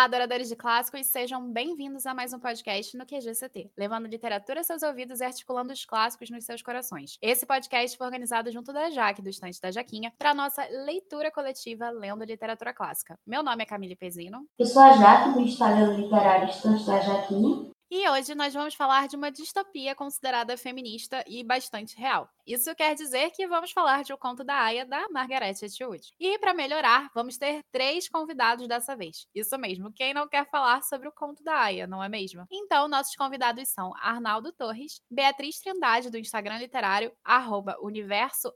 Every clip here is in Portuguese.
Olá, adoradores de clássicos, sejam bem-vindos a mais um podcast no QGCT, levando literatura aos seus ouvidos e articulando os clássicos nos seus corações. Esse podcast foi organizado junto da Jaque, do Estante da Jaquinha, para nossa leitura coletiva Lendo Literatura Clássica. Meu nome é Camille Pezino. Eu sou a Jaque, do Instagram Literário Estante da Jaquinha. E hoje nós vamos falar de uma distopia considerada feminista e bastante real. Isso quer dizer que vamos falar de O Conto da Aya, da Margaret Atwood. E para melhorar, vamos ter três convidados dessa vez. Isso mesmo, quem não quer falar sobre O Conto da Aya, não é mesmo? Então, nossos convidados são Arnaldo Torres, Beatriz Trindade, do Instagram literário, arroba universo,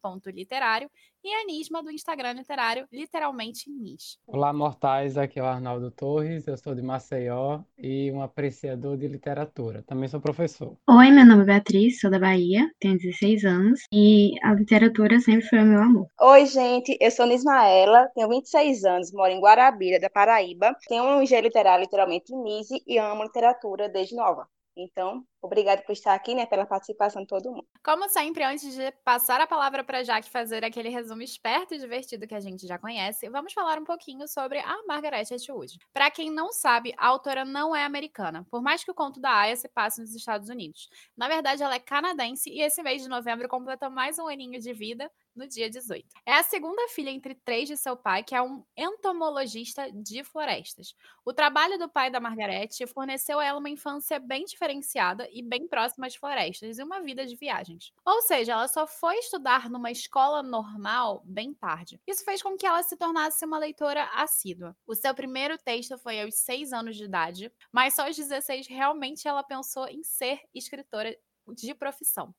ponto literário, e a Nisma do Instagram literário, literalmente Nis. Olá, mortais, aqui é o Arnaldo Torres, eu sou de Maceió e um apreciador de literatura. Também sou professor. Oi, meu nome é Beatriz, sou da Bahia, tenho 16 anos e a literatura sempre foi o meu amor. Oi, gente, eu sou Nismaela, tenho 26 anos, moro em Guarabira, da Paraíba, tenho um IG literário literalmente Nise e amo literatura desde nova. Então, obrigado por estar aqui, né, pela participação de todo mundo. Como sempre, antes de passar a palavra para Jaque fazer aquele resumo esperto e divertido que a gente já conhece, vamos falar um pouquinho sobre a Margaret Atwood. Para quem não sabe, a autora não é americana, por mais que o conto da Aya se passe nos Estados Unidos. Na verdade, ela é canadense e esse mês de novembro completa mais um aninho de vida, no dia 18. É a segunda filha entre três de seu pai, que é um entomologista de florestas. O trabalho do pai da Margarete forneceu a ela uma infância bem diferenciada e bem próxima às florestas e uma vida de viagens. Ou seja, ela só foi estudar numa escola normal bem tarde. Isso fez com que ela se tornasse uma leitora assídua. O seu primeiro texto foi aos seis anos de idade, mas só aos 16 realmente ela pensou em ser escritora de profissão.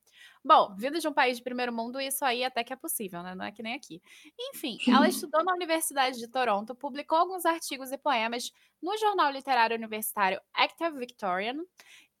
Bom, vindo de um país de primeiro mundo, isso aí até que é possível, né? Não é que nem aqui. Enfim, ela estudou na Universidade de Toronto, publicou alguns artigos e poemas no jornal literário universitário Active Victorian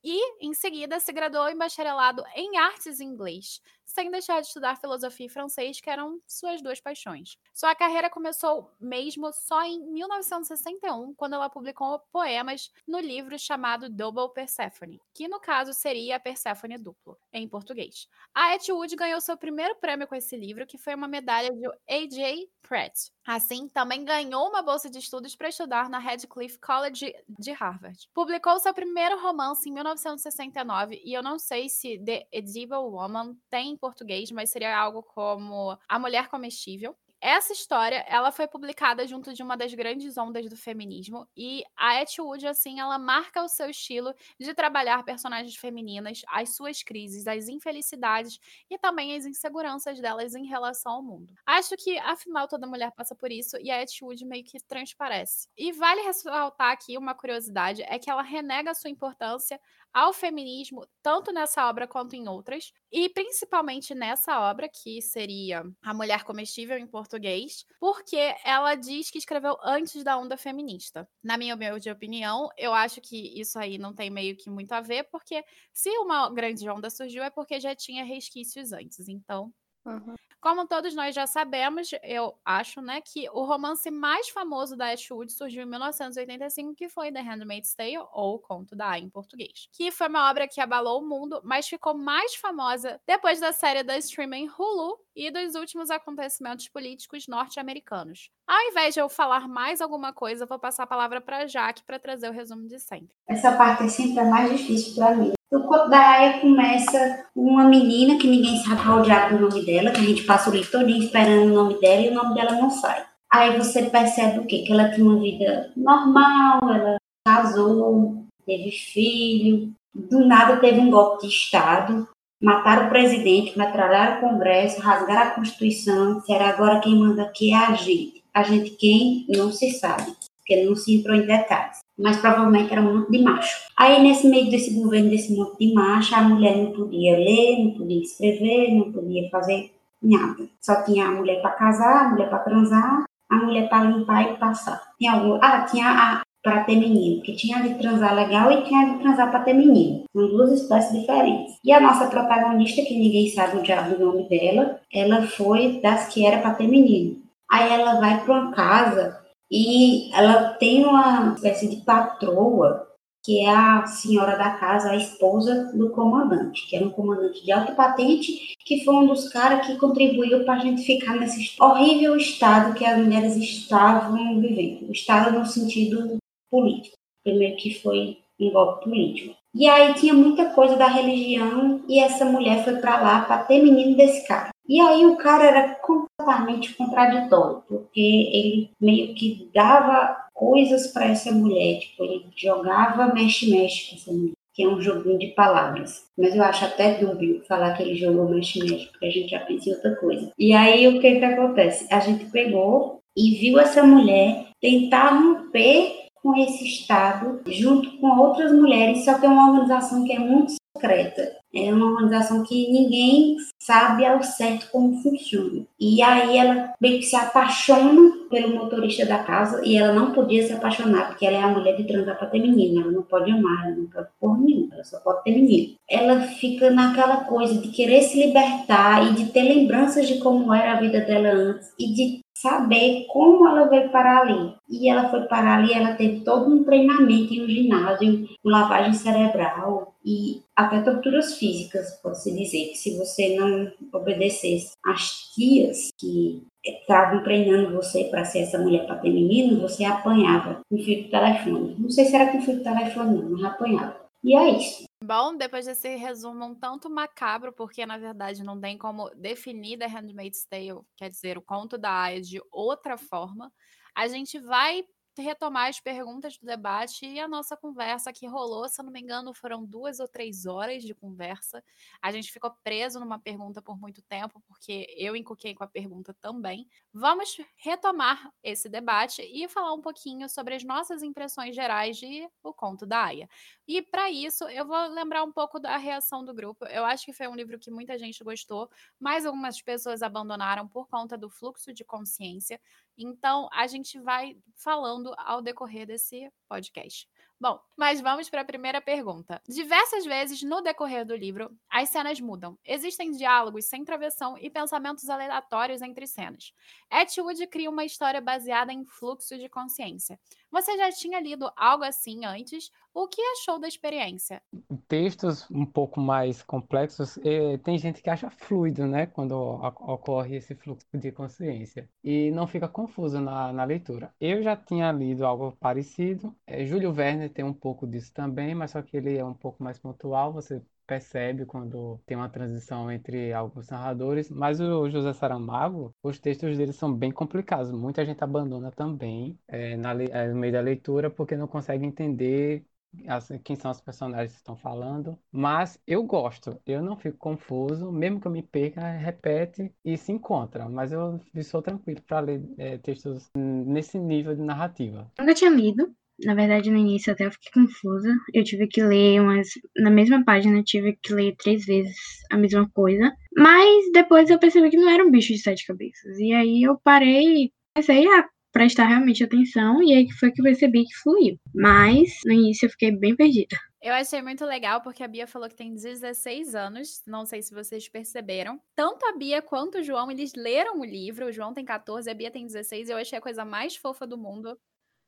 e, em seguida, se graduou em bacharelado em artes em inglês, sem deixar de estudar filosofia e francês, que eram suas duas paixões. Sua carreira começou mesmo só em 1961, quando ela publicou poemas no livro chamado Double Persephone, que no caso seria Persephone duplo, em português. A Atwood ganhou seu primeiro prêmio com esse livro, que foi uma medalha de A.J. Pratt. Assim, também ganhou uma bolsa de estudos para estudar na Radcliffe College de Harvard. Publicou seu primeiro romance em 1969, e eu não sei se The Edible Woman tem em português, mas seria algo como A Mulher Comestível. Essa história, ela foi publicada junto de uma das grandes ondas do feminismo e a Atwood, assim, ela marca o seu estilo de trabalhar personagens femininas, as suas crises, as infelicidades e também as inseguranças delas em relação ao mundo. Acho que, afinal, toda mulher passa por isso e a Atwood meio que transparece. E vale ressaltar aqui uma curiosidade, é que ela renega a sua importância ao feminismo, tanto nessa obra quanto em outras, e principalmente nessa obra, que seria A Mulher Comestível em português, porque ela diz que escreveu antes da onda feminista. Na minha humilde opinião, eu acho que isso aí não tem meio que muito a ver, porque se uma grande onda surgiu é porque já tinha resquícios antes. Então, Uhum. Como todos nós já sabemos, eu acho, né, que o romance mais famoso da Ashwood surgiu em 1985, que foi The Handmaid's Tale, ou Conto da Aya em português. Que foi uma obra que abalou o mundo, mas ficou mais famosa depois da série da streaming Hulu e dos últimos acontecimentos políticos norte-americanos. Ao invés de eu falar mais alguma coisa, eu vou passar a palavra para Jaque para trazer o resumo de sempre. Essa parte é sempre a mais difícil para mim. O conto da Aya começa uma menina que ninguém sabe qual o diabo do nome dela, que a gente passa o livro todo esperando o nome dela e o nome dela não sai. Aí você percebe o quê? Que ela tinha uma vida normal, ela casou, teve filho, do nada teve um golpe de Estado, mataram o presidente, metralharam o Congresso, rasgaram a Constituição, será agora quem manda aqui é a gente. A gente quem? Não se sabe, porque não se entrou em detalhes mas provavelmente era um monte de macho. Aí, nesse meio desse governo, desse monte de macho, a mulher não podia ler, não podia escrever, não podia fazer nada. Só tinha a mulher para casar, a mulher para transar, a mulher para limpar e passar. Tinha algum... Ah, tinha a para ter menino, que tinha de transar legal e tinha de transar para ter menino. São duas espécies diferentes. E a nossa protagonista, que ninguém sabe o diabo do nome dela, ela foi das que era para ter menino. Aí ela vai para uma casa e ela tem uma espécie de patroa que é a senhora da casa, a esposa do comandante, que era um comandante de alta patente, que foi um dos caras que contribuiu para a gente ficar nesse horrível estado que as mulheres estavam vivendo. O estado no sentido político. Primeiro que foi um golpe político. E aí tinha muita coisa da religião e essa mulher foi para lá para ter menino desse cara. E aí o cara era completamente contraditório, porque ele meio que dava coisas para essa mulher, tipo, ele jogava mexe-mexe com essa mulher, que é um joguinho de palavras. Mas eu acho até dúbio falar que ele jogou mexe-mexe, porque a gente já pensa em outra coisa. E aí o que que acontece? A gente pegou e viu essa mulher tentar romper com esse Estado, junto com outras mulheres, só que é uma organização que é muito secreta. É uma organização que ninguém sabe ao certo como funciona. E aí ela meio que se apaixona pelo motorista da casa e ela não podia se apaixonar, porque ela é a mulher de transar para ter menino, ela não pode amar, ela não pode por nenhum, ela só pode ter menino. Ela fica naquela coisa de querer se libertar e de ter lembranças de como era a vida dela antes e de saber como ela veio parar ali. E ela foi parar ali, ela teve todo um treinamento em um ginásio, com lavagem cerebral e até torturas físicas, pode-se dizer, que se você não obedecesse às tias que estavam treinando você para ser essa mulher para ter menino, você apanhava com fio de telefone. Não sei se era com fio de telefone, não, mas apanhava. E é isso. Bom, depois desse resumo um tanto macabro, porque na verdade não tem como definir The Handmaid's Tale, quer dizer, o conto da Aya de outra forma, a gente vai retomar as perguntas do debate e a nossa conversa que rolou, se eu não me engano, foram duas ou três horas de conversa. A gente ficou preso numa pergunta por muito tempo, porque eu encuquei com a pergunta também. Vamos retomar esse debate e falar um pouquinho sobre as nossas impressões gerais de O Conto da Aya. E para isso, eu vou lembrar um pouco da reação do grupo. Eu acho que foi um livro que muita gente gostou, mas algumas pessoas abandonaram por conta do fluxo de consciência. Então, a gente vai falando ao decorrer desse podcast. Bom, mas vamos para a primeira pergunta. Diversas vezes no decorrer do livro, as cenas mudam. Existem diálogos sem travessão e pensamentos aleatórios entre cenas. Atwood cria uma história baseada em fluxo de consciência. Você já tinha lido algo assim antes? O que achou da experiência? Textos um pouco mais complexos, eh, tem gente que acha fluido, né, quando ocorre esse fluxo de consciência e não fica confuso na, na leitura. Eu já tinha lido algo parecido. É, Júlio Verne tem um pouco disso também, mas só que ele é um pouco mais pontual. Você percebe quando tem uma transição entre alguns narradores, mas o José Saramago, os textos dele são bem complicados. Muita gente abandona também é, na, é, no meio da leitura porque não consegue entender as, quem são os personagens que estão falando, mas eu gosto, eu não fico confuso, mesmo que eu me perca, repete e se encontra, mas eu sou tranquilo para ler é, textos nesse nível de narrativa. Nunca tinha lido, na verdade, no início até eu fiquei confusa. Eu tive que ler umas. Na mesma página, eu tive que ler três vezes a mesma coisa. Mas depois eu percebi que não era um bicho de sete cabeças. E aí eu parei e comecei a prestar realmente atenção. E aí foi que eu percebi que fluiu. Mas no início eu fiquei bem perdida. Eu achei muito legal porque a Bia falou que tem 16 anos. Não sei se vocês perceberam. Tanto a Bia quanto o João, eles leram o livro. O João tem 14, a Bia tem 16. Eu achei a coisa mais fofa do mundo.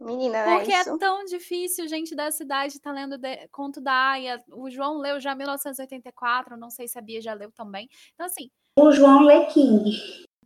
Menina, Porque é é isso. tão difícil, gente da cidade tá lendo de- conto da Aya. O João leu já em 1984, não sei se a Bia já leu também. Então, assim, O João Lê King.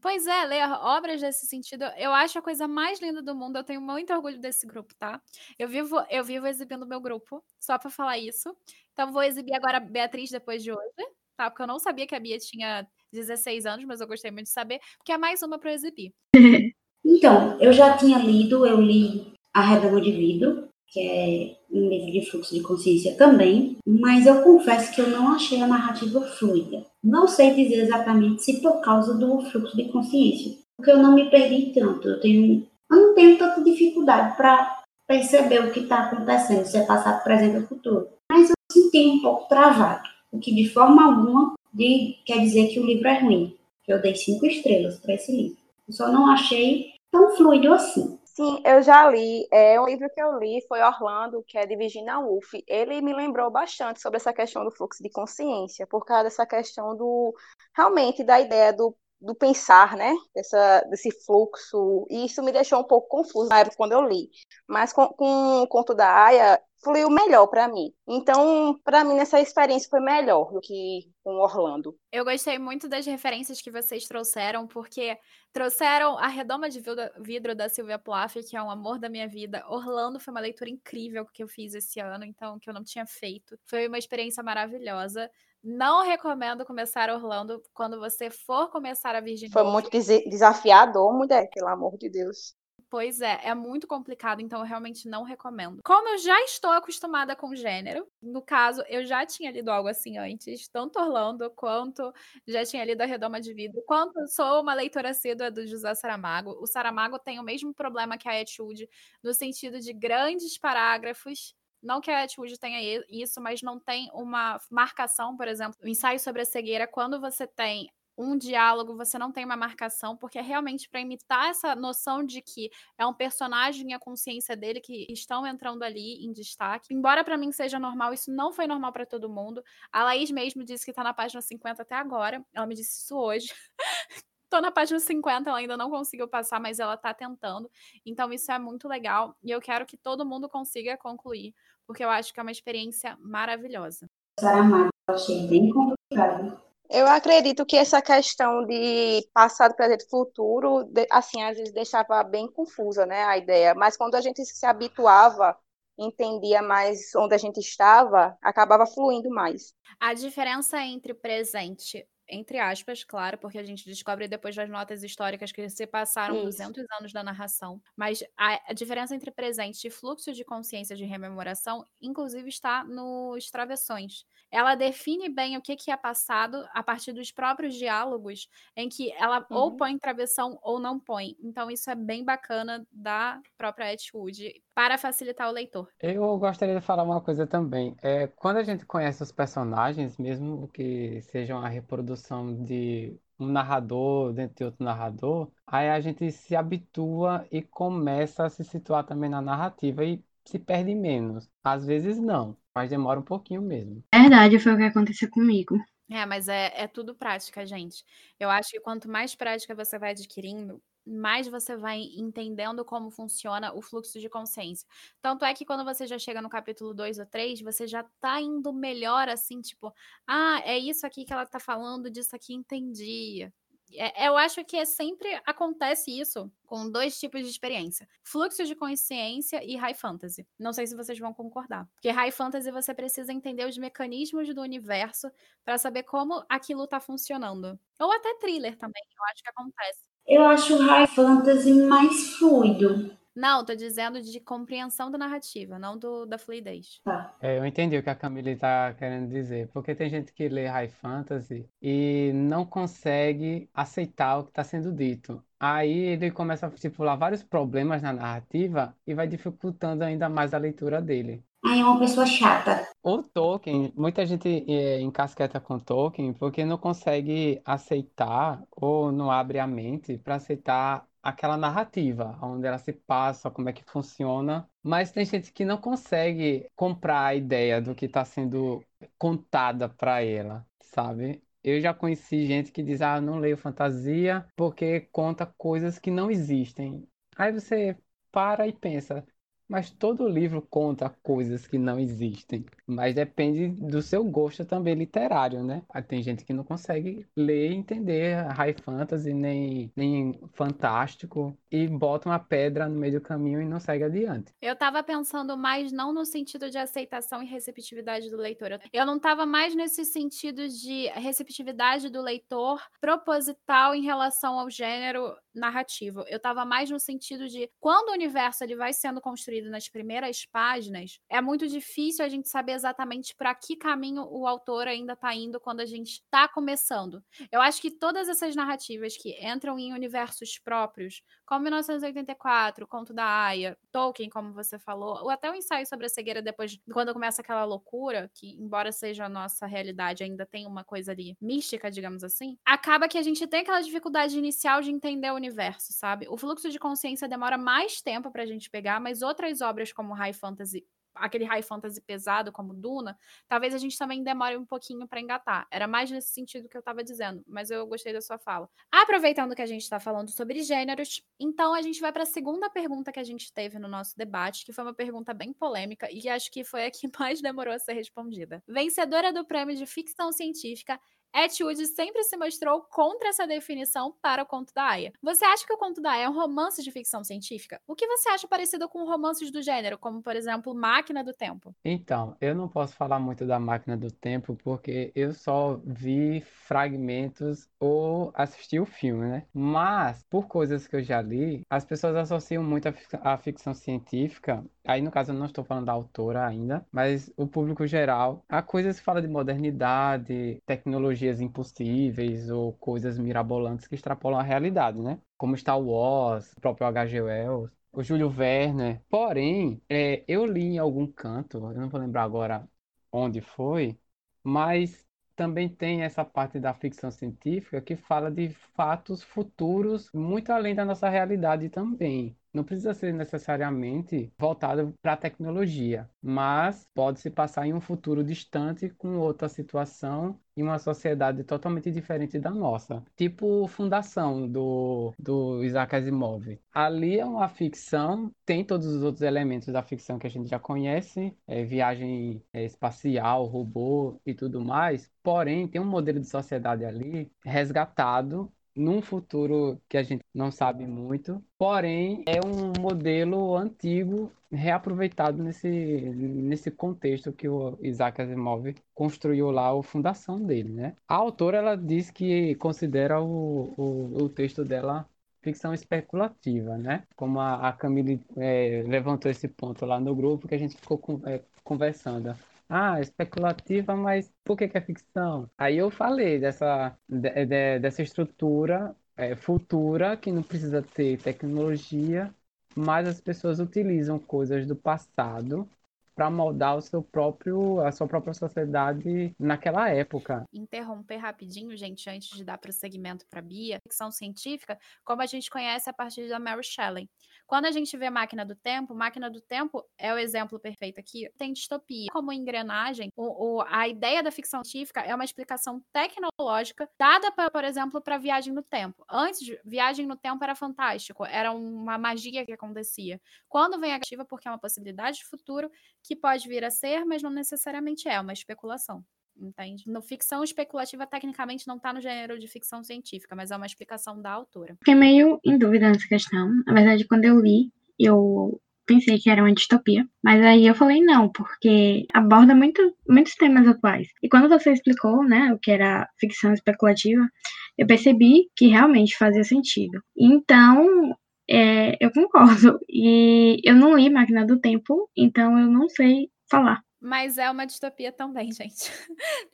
pois é, ler obras desse sentido, eu acho a coisa mais linda do mundo. Eu tenho muito orgulho desse grupo, tá? Eu vivo, eu vivo exibindo meu grupo, só pra falar isso. Então, vou exibir agora a Beatriz depois de hoje, tá? Porque eu não sabia que a Bia tinha 16 anos, mas eu gostei muito de saber, porque é mais uma pra eu exibir. Então, eu já tinha lido, eu li A Redoma de Vidro, que é um livro de fluxo de consciência também, mas eu confesso que eu não achei a narrativa fluida. Não sei dizer exatamente se por causa do fluxo de consciência, porque eu não me perdi tanto. Eu, tenho, eu não tenho tanta dificuldade para perceber o que está acontecendo, se é passado, presente ou futuro. Mas eu senti um pouco travado, o que de forma alguma de, quer dizer que o livro é ruim. Eu dei cinco estrelas para esse livro. Eu só não achei tão fluido assim. Sim, eu já li. É um livro que eu li foi Orlando, que é de Virginia Woolf. Ele me lembrou bastante sobre essa questão do fluxo de consciência, por causa dessa questão do realmente da ideia do, do pensar, né? Dessa, desse fluxo. E isso me deixou um pouco confuso na época quando eu li. Mas com, com o conto da Aya fluiu melhor para mim. Então, para mim, essa experiência foi melhor do que com Orlando. Eu gostei muito das referências que vocês trouxeram, porque trouxeram a Redoma de Vidro da Silvia Plath, que é um amor da minha vida. Orlando foi uma leitura incrível que eu fiz esse ano, então, que eu não tinha feito. Foi uma experiência maravilhosa. Não recomendo começar Orlando quando você for começar a Virgínia. Foi muito desafiador, mulher, pelo amor de Deus. Pois é, é muito complicado, então eu realmente não recomendo. Como eu já estou acostumada com gênero, no caso, eu já tinha lido algo assim antes, tanto Orlando quanto já tinha lido A Redoma de Vidro, quanto sou uma leitora assídua do José Saramago. O Saramago tem o mesmo problema que a Etude, no sentido de grandes parágrafos não que a Atwood tenha isso, mas não tem uma marcação, por exemplo, o ensaio sobre a cegueira, quando você tem um diálogo, você não tem uma marcação, porque é realmente para imitar essa noção de que é um personagem e a consciência dele que estão entrando ali em destaque. Embora para mim seja normal, isso não foi normal para todo mundo. A Laís mesmo disse que tá na página 50 até agora. Ela me disse isso hoje. Tô na página 50, ela ainda não conseguiu passar, mas ela tá tentando. Então isso é muito legal e eu quero que todo mundo consiga concluir, porque eu acho que é uma experiência maravilhosa. Achei bem complicado eu acredito que essa questão de passado, presente futuro, assim, às vezes deixava bem confusa, né, a ideia. Mas quando a gente se habituava, entendia mais onde a gente estava, acabava fluindo mais. A diferença entre presente entre aspas, claro, porque a gente descobre depois das notas históricas que se passaram Isso. 200 anos da narração. Mas a, a, diferença entre presente e fluxo de consciência de rememoração, inclusive, está nos travessões. Ela define bem o que, que é passado a partir dos próprios diálogos, em que ela uhum. ou põe travessão ou não põe. Então, isso é bem bacana da própria Atwood para facilitar o leitor. Eu gostaria de falar uma coisa também. É, quando a gente conhece os personagens, mesmo que sejam a reprodução de um narrador dentro de outro narrador, aí a gente se habitua e começa a se situar também na narrativa e se perde menos. Às vezes não, mas demora um pouquinho mesmo. Verdade, foi o que aconteceu comigo. É, mas é, é tudo prática, gente. Eu acho que quanto mais prática você vai adquirindo, mais você vai entendendo como funciona o fluxo de consciência. Tanto é que quando você já chega no capítulo 2 ou 3, você já tá indo melhor, assim, tipo, ah, é isso aqui que ela tá falando, disso aqui entendi. É, eu acho que é sempre acontece isso com dois tipos de experiência: fluxo de consciência e high fantasy. Não sei se vocês vão concordar. Porque high fantasy você precisa entender os mecanismos do universo para saber como aquilo tá funcionando. Ou até thriller também, eu acho que acontece. Eu acho o high fantasy mais fluido. Não, tô dizendo de compreensão da narrativa, não do, da fluidez. Tá. É, eu entendi o que a Camille tá querendo dizer. Porque tem gente que lê high fantasy e não consegue aceitar o que está sendo dito. Aí ele começa a estipular vários problemas na narrativa e vai dificultando ainda mais a leitura dele. Aí é uma pessoa chata. O Tolkien, muita gente é, encasqueta com Tolkien porque não consegue aceitar ou não abre a mente para aceitar aquela narrativa, onde ela se passa, como é que funciona. Mas tem gente que não consegue comprar a ideia do que está sendo contada para ela, sabe? Eu já conheci gente que diz, ah, não leio fantasia porque conta coisas que não existem. Aí você para e pensa, mas todo livro conta coisas que não existem. Mas depende do seu gosto também literário, né? Tem gente que não consegue ler e entender high fantasy, nem, nem fantástico, e bota uma pedra no meio do caminho e não segue adiante. Eu tava pensando mais não no sentido de aceitação e receptividade do leitor. Eu não tava mais nesse sentido de receptividade do leitor proposital em relação ao gênero narrativo. Eu tava mais no sentido de quando o universo ele vai sendo construído nas primeiras páginas, é muito difícil a gente saber exatamente para que caminho o autor ainda está indo quando a gente está começando. Eu acho que todas essas narrativas que entram em universos próprios, como 1984, Conto da Aya, Tolkien, como você falou, ou até o ensaio sobre a cegueira depois, quando começa aquela loucura, que embora seja a nossa realidade, ainda tem uma coisa ali mística, digamos assim, acaba que a gente tem aquela dificuldade inicial de entender o universo, sabe? O fluxo de consciência demora mais tempo pra gente pegar, mas outras obras como High Fantasy aquele high fantasy pesado como Duna, talvez a gente também demore um pouquinho para engatar. Era mais nesse sentido que eu estava dizendo, mas eu gostei da sua fala. Aproveitando que a gente está falando sobre gêneros, então a gente vai para a segunda pergunta que a gente teve no nosso debate, que foi uma pergunta bem polêmica e acho que foi a que mais demorou a ser respondida. Vencedora do prêmio de ficção científica Atwood sempre se mostrou contra essa definição para o conto da Aya. Você acha que o conto da Aya é um romance de ficção científica? O que você acha parecido com romances do gênero, como por exemplo Máquina do Tempo? Então, eu não posso falar muito da Máquina do Tempo porque eu só vi fragmentos ou assisti o filme, né? Mas, por coisas que eu já li, as pessoas associam muito a ficção científica aí no caso eu não estou falando da autora ainda, mas o público geral, a coisas que fala de modernidade, tecnologias impossíveis ou coisas mirabolantes que extrapolam a realidade, né? Como Star Wars, o próprio H.G. Wells, o Júlio Werner. Porém, é, eu li em algum canto, eu não vou lembrar agora onde foi, mas também tem essa parte da ficção científica que fala de fatos futuros muito além da nossa realidade também não precisa ser necessariamente voltado para a tecnologia, mas pode se passar em um futuro distante com outra situação e uma sociedade totalmente diferente da nossa. Tipo Fundação, do, do Isaac Asimov. Ali é uma ficção, tem todos os outros elementos da ficção que a gente já conhece, é, viagem é, espacial, robô e tudo mais, porém tem um modelo de sociedade ali resgatado num futuro que a gente não sabe muito, porém é um modelo antigo reaproveitado nesse, nesse contexto que o Isaac Asimov construiu lá a fundação dele, né? A autora ela diz que considera o, o, o texto dela ficção especulativa, né? Como a, a Camille é, levantou esse ponto lá no grupo que a gente ficou com, é, conversando ah, especulativa, mas por que, que é ficção? Aí eu falei dessa, de, de, dessa estrutura é, futura que não precisa ter tecnologia, mas as pessoas utilizam coisas do passado para moldar o seu próprio, a sua própria sociedade naquela época. Interromper rapidinho, gente, antes de dar prosseguimento para Bia, ficção científica, como a gente conhece a partir da Mary Shelley. Quando a gente vê Máquina do Tempo, Máquina do Tempo é o exemplo perfeito aqui, tem distopia. Como engrenagem, o, o, a ideia da ficção científica é uma explicação tecnológica dada, pra, por exemplo, para viagem no tempo. Antes, viagem no tempo era fantástico, era uma magia que acontecia. Quando vem a porque é uma possibilidade de futuro, que pode vir a ser, mas não necessariamente é, uma especulação. Entende? No ficção especulativa, tecnicamente, não está no gênero de ficção científica, mas é uma explicação da autora. Fiquei meio em dúvida nessa questão. Na verdade, quando eu li, eu pensei que era uma distopia, mas aí eu falei não, porque aborda muito, muitos temas atuais. E quando você explicou, né, o que era ficção especulativa, eu percebi que realmente fazia sentido. Então, é, eu concordo. E eu não li Máquina do Tempo, então eu não sei falar. Mas é uma distopia também, gente.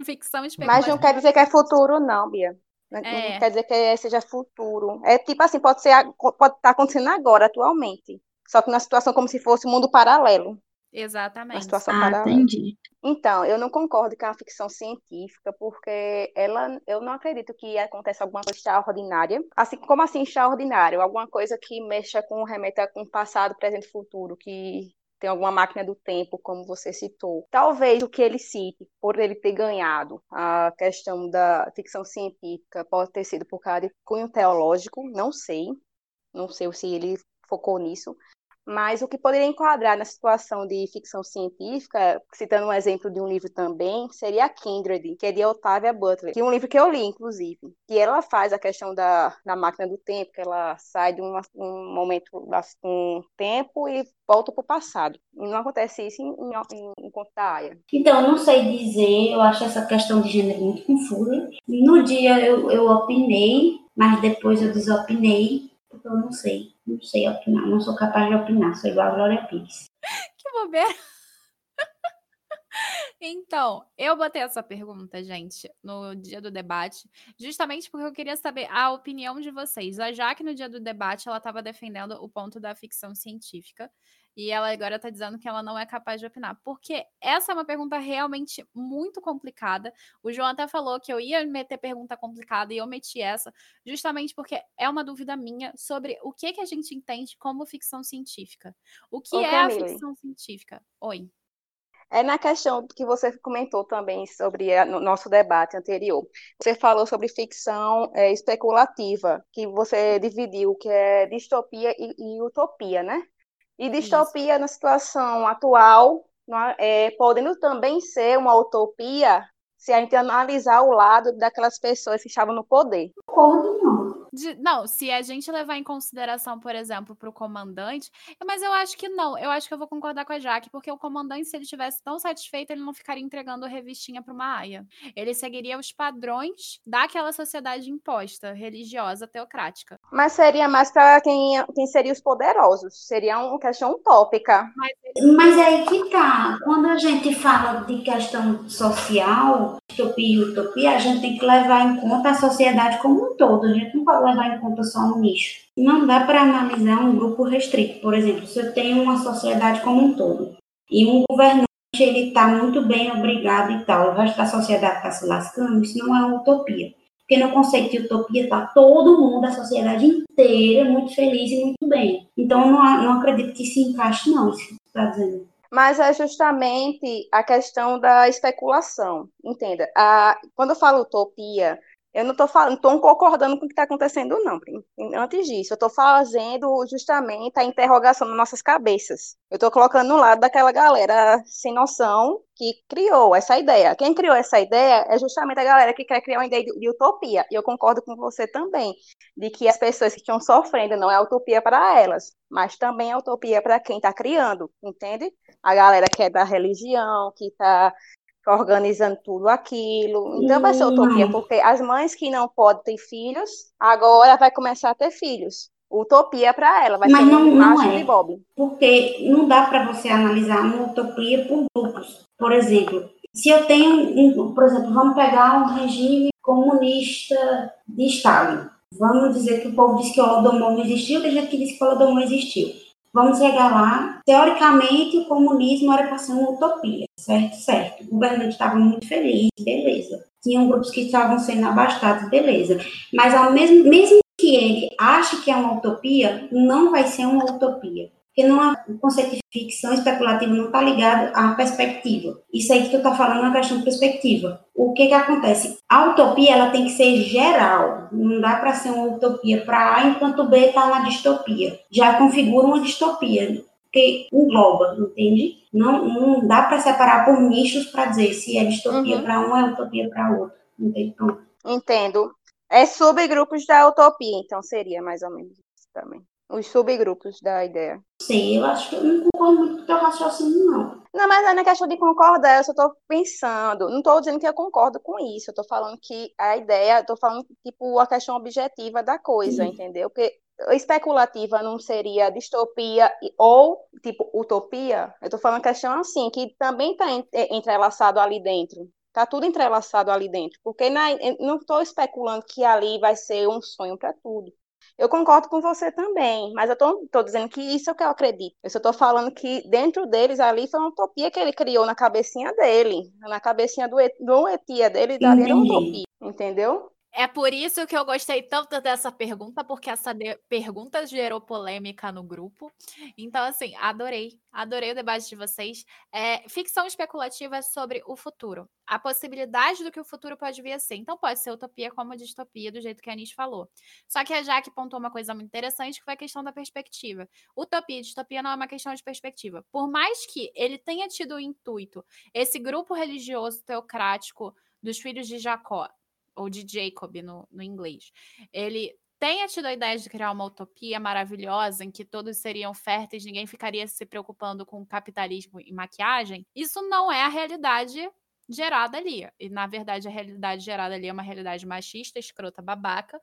Ficção especulativa. Mas não quer dizer que é futuro, não, Bia. Não, é. não quer dizer que seja futuro. É tipo assim, pode ser pode estar tá acontecendo agora, atualmente. Só que na situação como se fosse um mundo paralelo. Exatamente. Uma situação ah, paralela. entendi. Então, eu não concordo com a ficção científica, porque ela, eu não acredito que aconteça alguma coisa extraordinária. Assim, como assim extraordinário? Alguma coisa que mexa com, remeta com passado, presente e futuro, que tem alguma máquina do tempo, como você citou. Talvez o que ele cite, por ele ter ganhado a questão da ficção científica, pode ter sido por causa de cunho teológico, não sei. Não sei se ele focou nisso, mas o que poderia enquadrar na situação de ficção científica, citando um exemplo de um livro também, seria a Kindred, que é de Octavia Butler, que é um livro que eu li, inclusive. E ela faz a questão da, da máquina do tempo, que ela sai de uma, um momento, um tempo e volta para o passado. Não acontece isso em, em, em da Aya. Então, não sei dizer, eu acho essa questão de gênero muito confusa. No dia eu, eu opinei, mas depois eu desopinei, porque eu não sei. Não sei opinar, não sou capaz de opinar, sou igual a Glória Pires. que bobeira! Então, eu botei essa pergunta, gente, no dia do debate, justamente porque eu queria saber a opinião de vocês. A Jaque, no dia do debate, ela estava defendendo o ponto da ficção científica. E ela agora está dizendo que ela não é capaz de opinar. Porque essa é uma pergunta realmente muito complicada. O João até falou que eu ia meter pergunta complicada e eu meti essa, justamente porque é uma dúvida minha sobre o que, que a gente entende como ficção científica. O que Ô, é Camille. a ficção científica? Oi. É na questão que você comentou também sobre a, no nosso debate anterior. Você falou sobre ficção é, especulativa, que você dividiu, que é distopia e, e utopia, né? E distopia Isso. na situação atual, é, podendo também ser uma utopia se a gente analisar o lado daquelas pessoas que estavam no poder. Concordo, não. De, não, se a gente levar em consideração, por exemplo, para o comandante, mas eu acho que não. Eu acho que eu vou concordar com a Jaque, porque o comandante, se ele tivesse tão satisfeito, ele não ficaria entregando a revistinha para uma aia. Ele seguiria os padrões daquela sociedade imposta, religiosa, teocrática. Mas seria mais para quem, quem seria os poderosos. Seria uma questão utópica. Mas, mas aí que tá. Quando a gente fala de questão social, utopia e utopia, a gente tem que levar em conta a sociedade como um todo. A gente não pode levar em conta só um nicho. Não dá para analisar um grupo restrito. Por exemplo, se eu tenho uma sociedade como um todo e um governante ele está muito bem obrigado e tal, o resto da sociedade está se lascando, isso não é uma utopia. Porque no conceito de utopia está todo mundo, a sociedade inteira, muito feliz e muito bem. Então, não, não acredito que se encaixe, não, isso que você está dizendo mas é justamente a questão da especulação. Entenda, a, quando eu falo utopia, eu não estou falando, estou concordando com o que está acontecendo, não. Antes disso, eu estou fazendo justamente a interrogação nas nossas cabeças. Eu estou colocando no lado daquela galera sem noção que criou essa ideia. Quem criou essa ideia é justamente a galera que quer criar uma ideia de, de utopia. E eu concordo com você também, de que as pessoas que estão sofrendo não é utopia para elas, mas também é utopia para quem está criando, entende? A galera que é da religião, que está organizando tudo aquilo. Então vai ser utopia, porque as mães que não podem ter filhos, agora vai começar a ter filhos. Utopia para ela, vai Mas ser não, não é. Porque não dá para você analisar uma utopia por grupos. Por exemplo, se eu tenho, por exemplo, vamos pegar um regime comunista de Stalin. Vamos dizer que o povo diz que o Holodomor não existiu, tem gente que diz que o Holodomor existiu. Vamos chegar lá. Teoricamente, o comunismo era para ser uma utopia, certo? Certo. O governante estava muito feliz, beleza. Tinham grupos que estavam sendo abastados, beleza. Mas ao mesmo, mesmo que ele ache que é uma utopia, não vai ser uma utopia. Porque não, o conceito de ficção especulativa não está ligado à perspectiva. Isso aí que tu está falando é uma questão de perspectiva. O que que acontece? A utopia ela tem que ser geral. Não dá para ser uma utopia para A enquanto B está na distopia. Já configura uma distopia que engloba, entende? Não, não dá para separar por nichos para dizer se é distopia uhum. para um é utopia para outro. Entende? Então, Entendo. É subgrupos da utopia, então seria mais ou menos isso também os subgrupos da ideia. Sim, eu acho que eu não concordo muito com o teu raciocínio, não. Não, mas não é questão de concordar, eu só estou pensando. Não estou dizendo que eu concordo com isso, eu estou falando que a ideia, estou falando, tipo, a questão objetiva da coisa, Sim. entendeu? Porque especulativa não seria distopia ou, tipo, utopia? Eu estou falando questão assim, que também está entrelaçado ali dentro. Está tudo entrelaçado ali dentro. Porque na, não estou especulando que ali vai ser um sonho para tudo. Eu concordo com você também, mas eu estou dizendo que isso é o que eu acredito. Eu só estou falando que dentro deles ali foi uma utopia que ele criou na cabecinha dele, na cabecinha do, do etia dele, dali era uma utopia, entendeu? É por isso que eu gostei tanto dessa pergunta, porque essa pergunta gerou polêmica no grupo. Então, assim, adorei. Adorei o debate de vocês. É, ficção especulativa é sobre o futuro. A possibilidade do que o futuro pode vir a ser. Então, pode ser utopia como distopia, do jeito que a Anis falou. Só que a Jaque pontuou uma coisa muito interessante, que foi a questão da perspectiva. Utopia e distopia não é uma questão de perspectiva. Por mais que ele tenha tido o intuito, esse grupo religioso teocrático dos filhos de Jacó ou de Jacob no, no inglês, ele tenha tido a ideia de criar uma utopia maravilhosa em que todos seriam férteis, ninguém ficaria se preocupando com capitalismo e maquiagem, isso não é a realidade gerada ali. E, na verdade, a realidade gerada ali é uma realidade machista, escrota, babaca,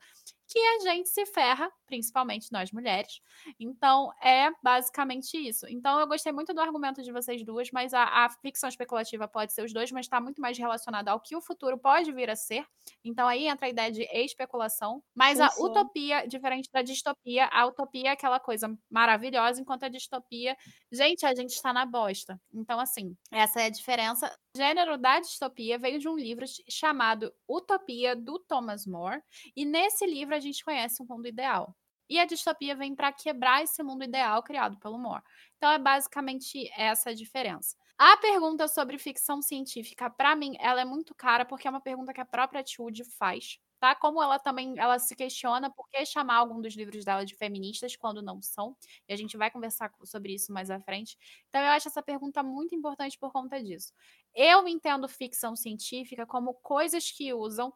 que a gente se ferra, principalmente nós mulheres. Então, é basicamente isso. Então, eu gostei muito do argumento de vocês duas, mas a, a ficção especulativa pode ser os dois, mas está muito mais relacionada ao que o futuro pode vir a ser. Então, aí entra a ideia de especulação. Mas sim, a utopia, diferente da distopia, a utopia é aquela coisa maravilhosa, enquanto a distopia, gente, a gente está na bosta. Então, assim, essa é a diferença. O gênero da distopia veio de um livro chamado Utopia, do Thomas More, e nesse livro a gente conhece um mundo ideal. E a distopia vem para quebrar esse mundo ideal criado pelo Moore. Então é basicamente essa a diferença. A pergunta sobre ficção científica, para mim, ela é muito cara porque é uma pergunta que a própria Tilde faz tá? Como ela também ela se questiona por que chamar algum dos livros dela de feministas quando não são, e a gente vai conversar sobre isso mais à frente. Então eu acho essa pergunta muito importante por conta disso. Eu entendo ficção científica como coisas que usam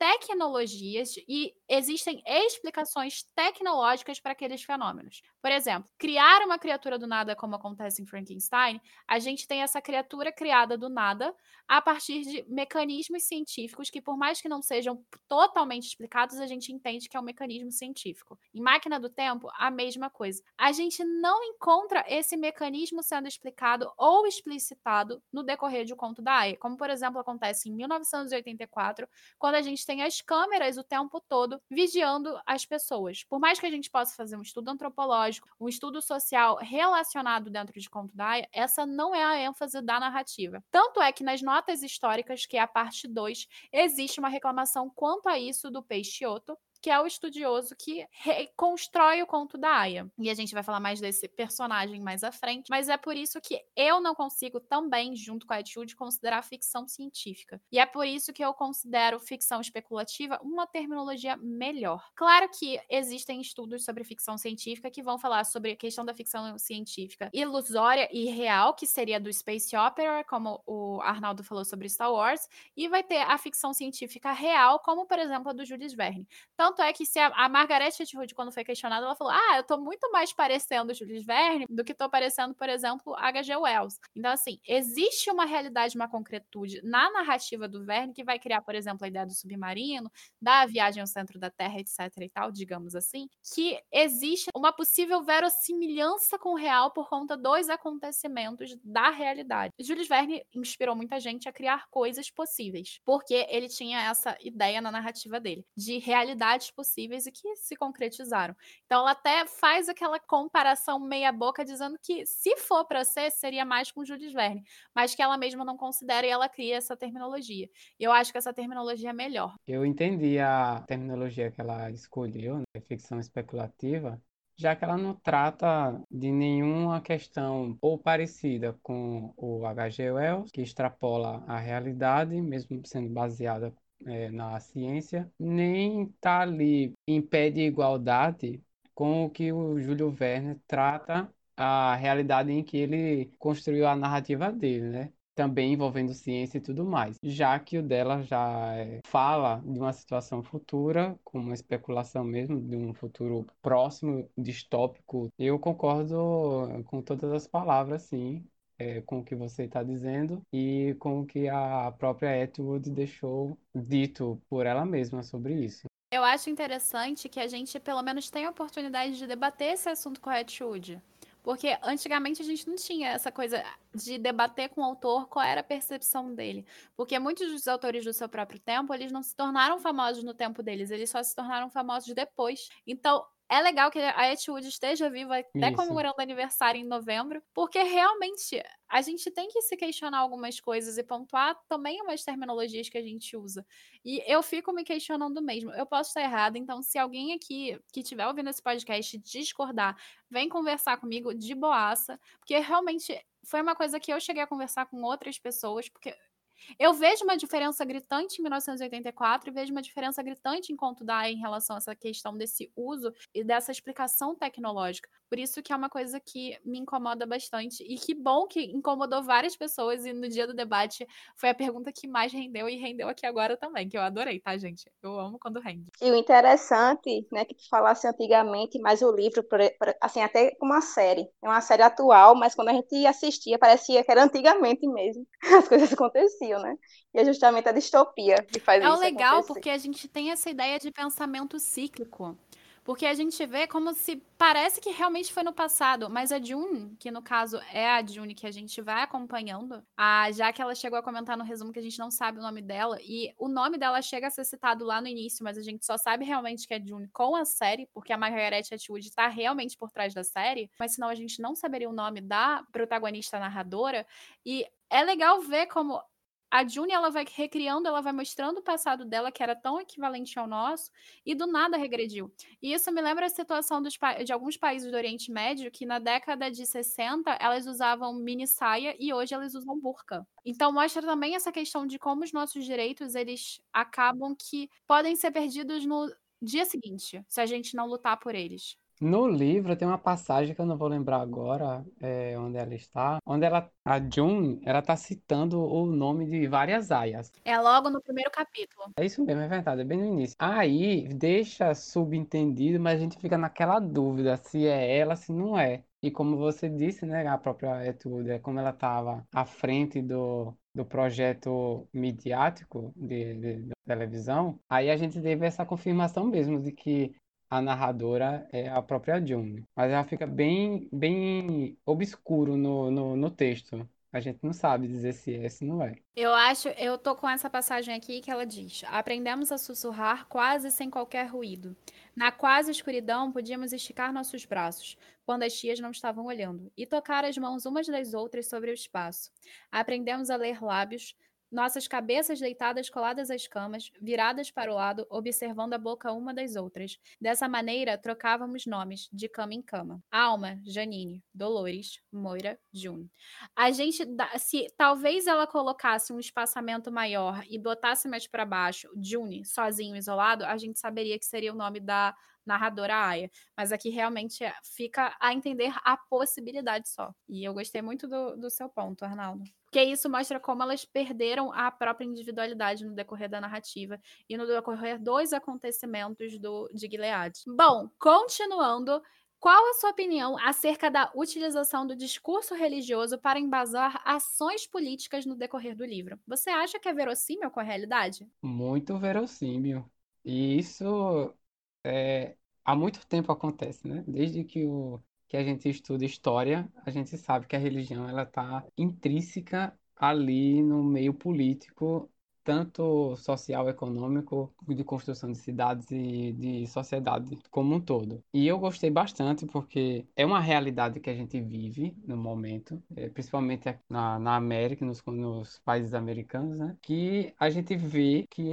tecnologias e existem explicações tecnológicas para aqueles fenômenos. Por exemplo, criar uma criatura do nada, como acontece em Frankenstein, a gente tem essa criatura criada do nada a partir de mecanismos científicos que, por mais que não sejam totalmente explicados, a gente entende que é um mecanismo científico. Em Máquina do Tempo, a mesma coisa. A gente não encontra esse mecanismo sendo explicado ou explicitado no decorrer de O Conto da Aya, como, por exemplo, acontece em 1984, quando a gente tem as câmeras o tempo todo vigiando as pessoas. Por mais que a gente possa fazer um estudo antropológico, um estudo social relacionado dentro de Conto da Aya, essa não é a ênfase da narrativa. Tanto é que nas notas históricas, que é a parte 2, existe uma reclamação quanto a isso do Peixoto, que é o estudioso que reconstrói o conto da Aya. E a gente vai falar mais desse personagem mais à frente, mas é por isso que eu não consigo também, junto com a Etude, considerar ficção científica. E é por isso que eu considero ficção especulativa uma terminologia melhor. Claro que existem estudos sobre ficção científica que vão falar sobre a questão da ficção científica ilusória e real, que seria do space opera, como o Arnaldo falou sobre Star Wars, e vai ter a ficção científica real, como por exemplo a do Jules Verne. Então, tanto é que se a, a Margaret Atwood, quando foi questionada, ela falou: Ah, eu tô muito mais parecendo Jules Verne do que tô parecendo, por exemplo, H.G. Wells. Então, assim, existe uma realidade, uma concretude na narrativa do Verne que vai criar, por exemplo, a ideia do submarino, da viagem ao centro da Terra, etc. e tal, digamos assim, que existe uma possível verossimilhança com o real por conta dos acontecimentos da realidade. Jules Verne inspirou muita gente a criar coisas possíveis, porque ele tinha essa ideia na narrativa dele de realidade possíveis e que se concretizaram. Então ela até faz aquela comparação meia boca dizendo que se for para ser seria mais com Jules Verne, mas que ela mesma não considera e ela cria essa terminologia. E eu acho que essa terminologia é melhor. Eu entendi a terminologia que ela escolheu, né? ficção especulativa, já que ela não trata de nenhuma questão ou parecida com o H.G. Wells, que extrapola a realidade, mesmo sendo baseada é, na ciência, nem está ali em pé de igualdade com o que o Júlio Verne trata a realidade em que ele construiu a narrativa dele, né? Também envolvendo ciência e tudo mais. Já que o dela já é, fala de uma situação futura, com uma especulação mesmo, de um futuro próximo, distópico, eu concordo com todas as palavras, sim é, com o que você está dizendo e com o que a própria Atwood deixou dito por ela mesma sobre isso. Eu acho interessante que a gente pelo menos tenha a oportunidade de debater esse assunto com a Atwood. Porque antigamente a gente não tinha essa coisa de debater com o autor qual era a percepção dele. Porque muitos dos autores do seu próprio tempo, eles não se tornaram famosos no tempo deles, eles só se tornaram famosos depois. Então, é legal que a Etwood esteja viva até Isso. comemorando aniversário em novembro, porque realmente a gente tem que se questionar algumas coisas e pontuar também umas terminologias que a gente usa. E eu fico me questionando mesmo. Eu posso estar errada, então se alguém aqui que estiver ouvindo esse podcast discordar, vem conversar comigo de boaça, porque realmente foi uma coisa que eu cheguei a conversar com outras pessoas, porque eu vejo uma diferença gritante em 1984 e vejo uma diferença gritante em Conto da em relação a essa questão desse uso e dessa explicação tecnológica. Por isso que é uma coisa que me incomoda bastante e que bom que incomodou várias pessoas e no dia do debate foi a pergunta que mais rendeu e rendeu aqui agora também, que eu adorei, tá, gente? Eu amo quando rende. E o interessante, né, que tu falasse antigamente, mas o livro, assim, até uma série, é uma série atual, mas quando a gente assistia, parecia que era antigamente mesmo, as coisas aconteciam, né? E é justamente a distopia que faz é isso É o legal acontecer. porque a gente tem essa ideia de pensamento cíclico. Porque a gente vê como se parece que realmente foi no passado, mas a June, que no caso é a June que a gente vai acompanhando, a, já que ela chegou a comentar no resumo que a gente não sabe o nome dela, e o nome dela chega a ser citado lá no início, mas a gente só sabe realmente que é June com a série, porque a Margaret Atwood está realmente por trás da série, mas senão a gente não saberia o nome da protagonista narradora, e é legal ver como a June ela vai recriando, ela vai mostrando o passado dela que era tão equivalente ao nosso e do nada regrediu. E isso me lembra a situação dos, de alguns países do Oriente Médio que na década de 60 elas usavam mini saia e hoje elas usam burca. Então mostra também essa questão de como os nossos direitos eles acabam que podem ser perdidos no dia seguinte, se a gente não lutar por eles. No livro tem uma passagem que eu não vou lembrar agora é, onde ela está, onde ela, a June, ela está citando o nome de várias aias. É logo no primeiro capítulo. É isso mesmo, é verdade, é bem no início. Aí deixa subentendido, mas a gente fica naquela dúvida se é ela, se não é. E como você disse, né, a própria Etude, como ela estava à frente do, do projeto midiático de, de, de, televisão, aí a gente teve essa confirmação mesmo de que a narradora é a própria June. Mas ela fica bem, bem obscuro no, no, no texto. A gente não sabe dizer se é, se não é. Eu acho, eu tô com essa passagem aqui que ela diz: Aprendemos a sussurrar quase sem qualquer ruído. Na quase escuridão, podíamos esticar nossos braços, quando as tias não estavam olhando, e tocar as mãos umas das outras sobre o espaço. Aprendemos a ler lábios, nossas cabeças deitadas coladas às camas, viradas para o lado, observando a boca uma das outras. Dessa maneira, trocávamos nomes, de cama em cama. Alma, Janine, Dolores, Moira, June. A gente, se talvez ela colocasse um espaçamento maior e botasse mais para baixo, June, sozinho, isolado, a gente saberia que seria o nome da narradora Aya. Mas aqui realmente é, fica a entender a possibilidade só. E eu gostei muito do, do seu ponto, Arnaldo. Porque isso mostra como elas perderam a própria individualidade no decorrer da narrativa e no decorrer dos acontecimentos do, de Gilead. Bom, continuando, qual a sua opinião acerca da utilização do discurso religioso para embasar ações políticas no decorrer do livro? Você acha que é verossímil com a realidade? Muito verossímil. E isso é, há muito tempo acontece, né? Desde que, o, que a gente estuda história, a gente sabe que a religião ela está intrínseca ali no meio político tanto social, econômico, de construção de cidades e de sociedade como um todo. E eu gostei bastante porque é uma realidade que a gente vive no momento, é, principalmente na, na América, nos, nos países americanos, né? que a gente vê que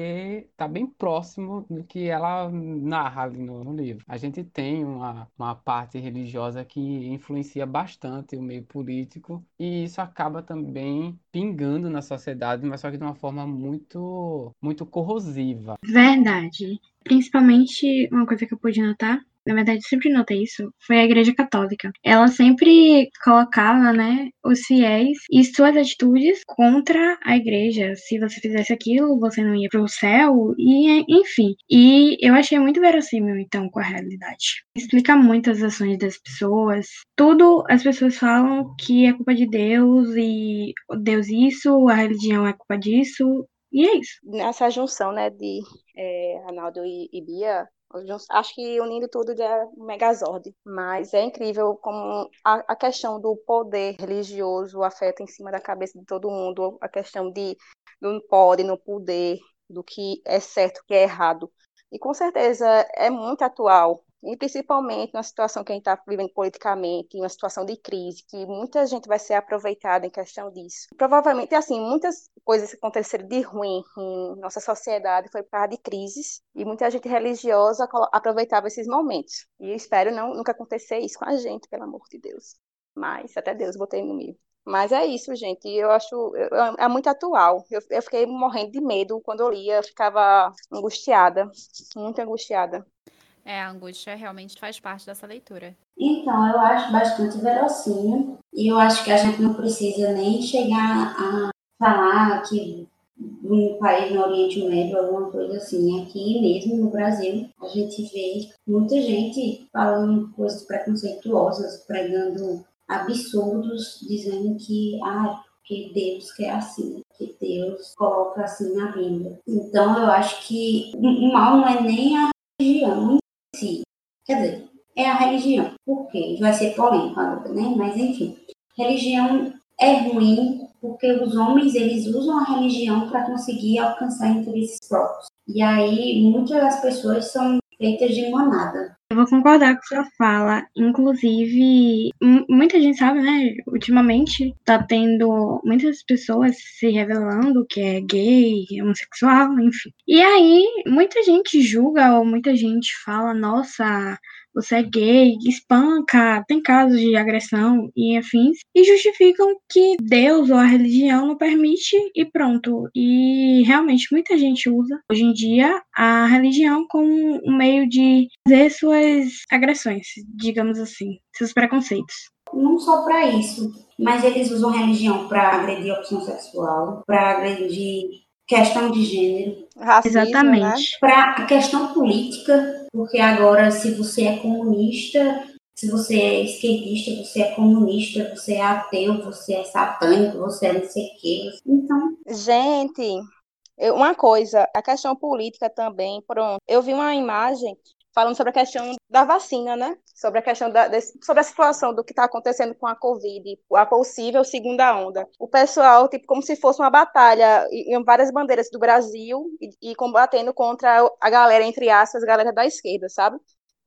está bem próximo do que ela narra ali no, no livro. A gente tem uma, uma parte religiosa que influencia bastante o meio político e isso acaba também pingando na sociedade, mas só que de uma forma muito muito, muito corrosiva. Verdade. Principalmente, uma coisa que eu pude notar na verdade sempre notei isso, foi a Igreja Católica. Ela sempre colocava, né, os fiéis e suas atitudes contra a igreja. Se você fizesse aquilo, você não ia para o céu, e enfim. E eu achei muito verossímil, então, com a realidade. Explica muito as ações das pessoas. Tudo as pessoas falam que é culpa de Deus, e Deus isso, a religião é culpa disso, e é isso. Nessa junção, né, de é, Arnaldo e, e Bia, acho que unindo tudo é um megazord. Mas é incrível como a, a, questão do poder religioso afeta em cima da cabeça de todo mundo, a questão de não pode, não poder, do que é certo, que é errado. E com certeza é muito atual e principalmente numa situação que a gente está vivendo politicamente, uma situação de crise, que muita gente vai ser aproveitada em questão disso. Provavelmente, assim, muitas coisas que aconteceram de ruim em nossa sociedade foi por causa de crises, e muita gente religiosa aproveitava esses momentos. E eu espero não, nunca acontecer isso com a gente, pelo amor de Deus. Mas, até Deus, botei no meio. Mas é isso, gente. Eu acho. É muito atual. Eu, eu fiquei morrendo de medo quando eu lia, eu ficava angustiada, muito angustiada. É, a angústia realmente faz parte dessa leitura. Então, eu acho bastante verossímil. E eu acho que a gente não precisa nem chegar a falar que um país no Oriente Médio, alguma coisa assim. Aqui mesmo no Brasil, a gente vê muita gente falando coisas preconceituosas, pregando absurdos, dizendo que ah, que Deus quer assim, que Deus coloca assim na Bíblia. Então eu acho que o mal não é nem a religião. Quer dizer, é a religião. Por quê? Vai ser polêmico agora, né? Mas enfim, religião é ruim porque os homens eles usam a religião para conseguir alcançar interesses próprios. E aí muitas das pessoas são feitas de manada. Eu vou concordar com sua fala. Inclusive, muita gente sabe, né? Ultimamente tá tendo muitas pessoas se revelando que é gay, homossexual, enfim. E aí, muita gente julga ou muita gente fala, nossa, você é gay, espanca, tem casos de agressão e afins, e justificam que Deus ou a religião não permite e pronto. E realmente muita gente usa hoje em dia a religião como um meio de fazer suas agressões, digamos assim, seus preconceitos. Não só para isso, mas eles usam religião para agredir a opção sexual, para agredir questão de gênero. Racismo, Exatamente. Né? Para a questão política, porque agora, se você é comunista, se você é esquerdista, você é comunista, você é ateu, você é satânico, você é não sei o quê. Então. Gente, uma coisa, a questão política também, pronto. Eu vi uma imagem falando sobre a questão da vacina, né? Sobre a questão da, desse, sobre a situação do que está acontecendo com a Covid, a possível segunda onda. O pessoal, tipo, como se fosse uma batalha, em várias bandeiras do Brasil e, e combatendo contra a galera, entre aspas, a galera da esquerda, sabe?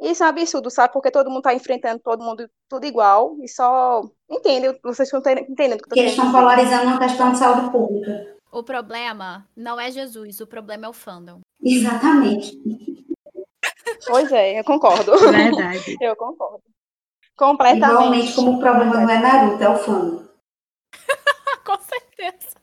Isso é um absurdo, sabe? Porque todo mundo está enfrentando todo mundo tudo igual e só. Entende? Vocês estão entendendo o que eu Eles estão polarizando uma questão de saúde pública. O problema não é Jesus, o problema é o fandom. Exatamente. Pois é, eu concordo. Verdade. eu concordo. Completamente. Igualmente como o problema não é Naruto, é o fã. Com certeza.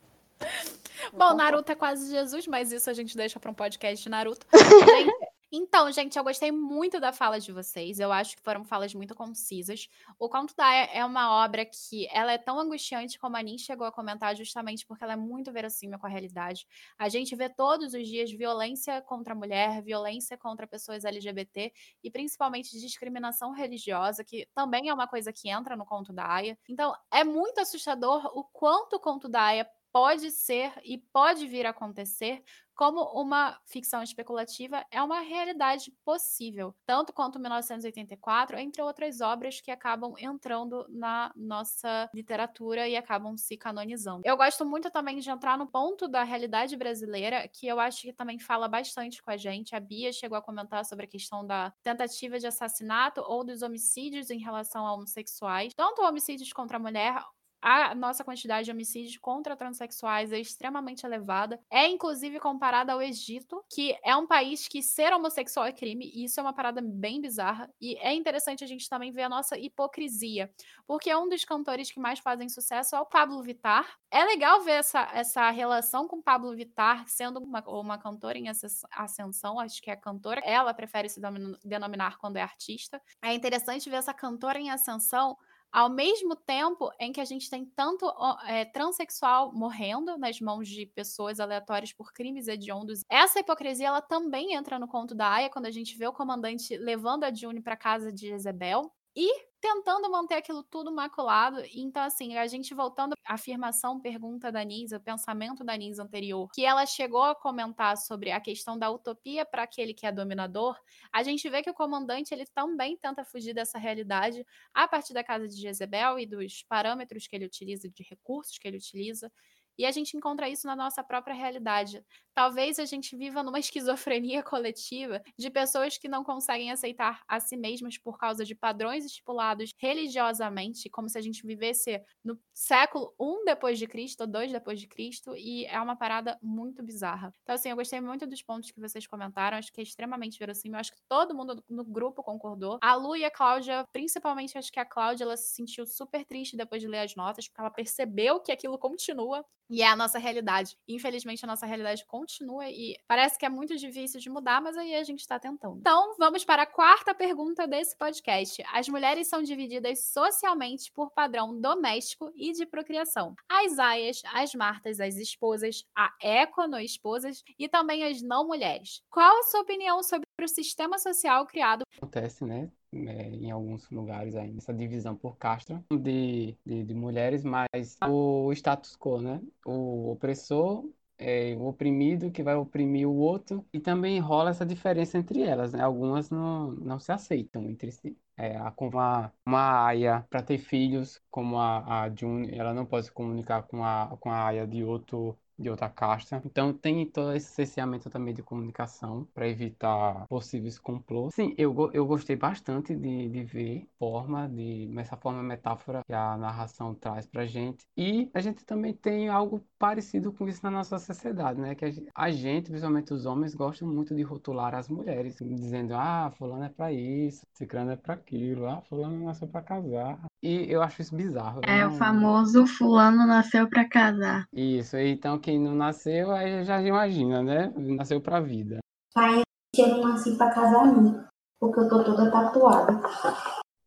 Bom, Naruto é quase Jesus, mas isso a gente deixa para um podcast de Naruto. Gente, então, gente, eu gostei muito da fala de vocês. Eu acho que foram falas muito concisas. O Conto da é uma obra que ela é tão angustiante como a Nin chegou a comentar, justamente porque ela é muito verossímil com a realidade. A gente vê todos os dias violência contra a mulher, violência contra pessoas LGBT e principalmente discriminação religiosa, que também é uma coisa que entra no Conto da Aya. Então, é muito assustador o quanto o Conto da Aya pode ser e pode vir a acontecer como uma ficção especulativa é uma realidade possível, tanto quanto 1984, entre outras obras que acabam entrando na nossa literatura e acabam se canonizando. Eu gosto muito também de entrar no ponto da realidade brasileira, que eu acho que também fala bastante com a gente. A Bia chegou a comentar sobre a questão da tentativa de assassinato ou dos homicídios em relação a homossexuais, tanto homicídios contra a mulher a nossa quantidade de homicídios contra transexuais é extremamente elevada. É inclusive comparada ao Egito, que é um país que ser homossexual é crime, e isso é uma parada bem bizarra. E é interessante a gente também ver a nossa hipocrisia, porque um dos cantores que mais fazem sucesso é o Pablo Vittar. É legal ver essa, essa relação com Pablo Vittar sendo uma, uma cantora em ascensão, acho que é cantora. Ela prefere se denominar quando é artista. É interessante ver essa cantora em ascensão ao mesmo tempo em que a gente tem tanto é, transexual morrendo nas mãos de pessoas aleatórias por crimes hediondos, essa hipocrisia ela também entra no conto da Aya quando a gente vê o comandante levando a June para casa de Jezebel e tentando manter aquilo tudo maculado. Então, assim, a gente voltando à afirmação, pergunta da Nisa, o pensamento da Nisa anterior, que ela chegou a comentar sobre a questão da utopia para aquele que é dominador, a gente vê que o comandante ele também tenta fugir dessa realidade a partir da casa de Jezebel e dos parâmetros que ele utiliza, de recursos que ele utiliza. E a gente encontra isso na nossa própria realidade. Talvez a gente viva numa esquizofrenia coletiva de pessoas que não conseguem aceitar a si mesmas por causa de padrões estipulados religiosamente, como se a gente vivesse no século 1 depois de Cristo, ou 2 depois de Cristo, e é uma parada muito bizarra. Então, assim, eu gostei muito dos pontos que vocês comentaram, acho que é extremamente verossímil, acho que todo mundo no grupo concordou. A Lu e a Cláudia, principalmente, acho que a Cláudia, ela se sentiu super triste depois de ler as notas, porque ela percebeu que aquilo continua e é a nossa realidade. Infelizmente, a nossa realidade continua e parece que é muito difícil de mudar, mas aí a gente está tentando. Então, vamos para a quarta pergunta desse podcast. As mulheres são divididas socialmente por padrão doméstico e de procriação. As aias, as martas, as esposas, a econo-esposas e também as não mulheres. Qual a sua opinião sobre o sistema social criado? Acontece, né? É, em alguns lugares ainda, essa divisão por casta de, de, de, mulheres, mas o status quo, né? O opressor é o oprimido que vai oprimir o outro e também rola essa diferença entre elas, né? Algumas não, não se aceitam entre si. É, uma, uma aia para ter filhos, como a, a June, ela não pode se comunicar com a, com a aia de outro de outra casta. Então tem todo esse cerceamento também de comunicação para evitar possíveis complôs. Sim, eu, eu gostei bastante de, de ver forma de essa forma metáfora que a narração traz pra gente. E a gente também tem algo parecido com isso na nossa sociedade, né? Que a gente, principalmente os homens, gostam muito de rotular as mulheres, dizendo: "Ah, fulano é para isso, ciclano é para aquilo, ah, fulano nasceu para casar". E eu acho isso bizarro. É não... o famoso fulano nasceu para casar. Isso, então quem não nasceu, aí já imagina, né? Nasceu pra vida. Pai, eu não nasci pra casar, não. Porque eu tô toda tatuada.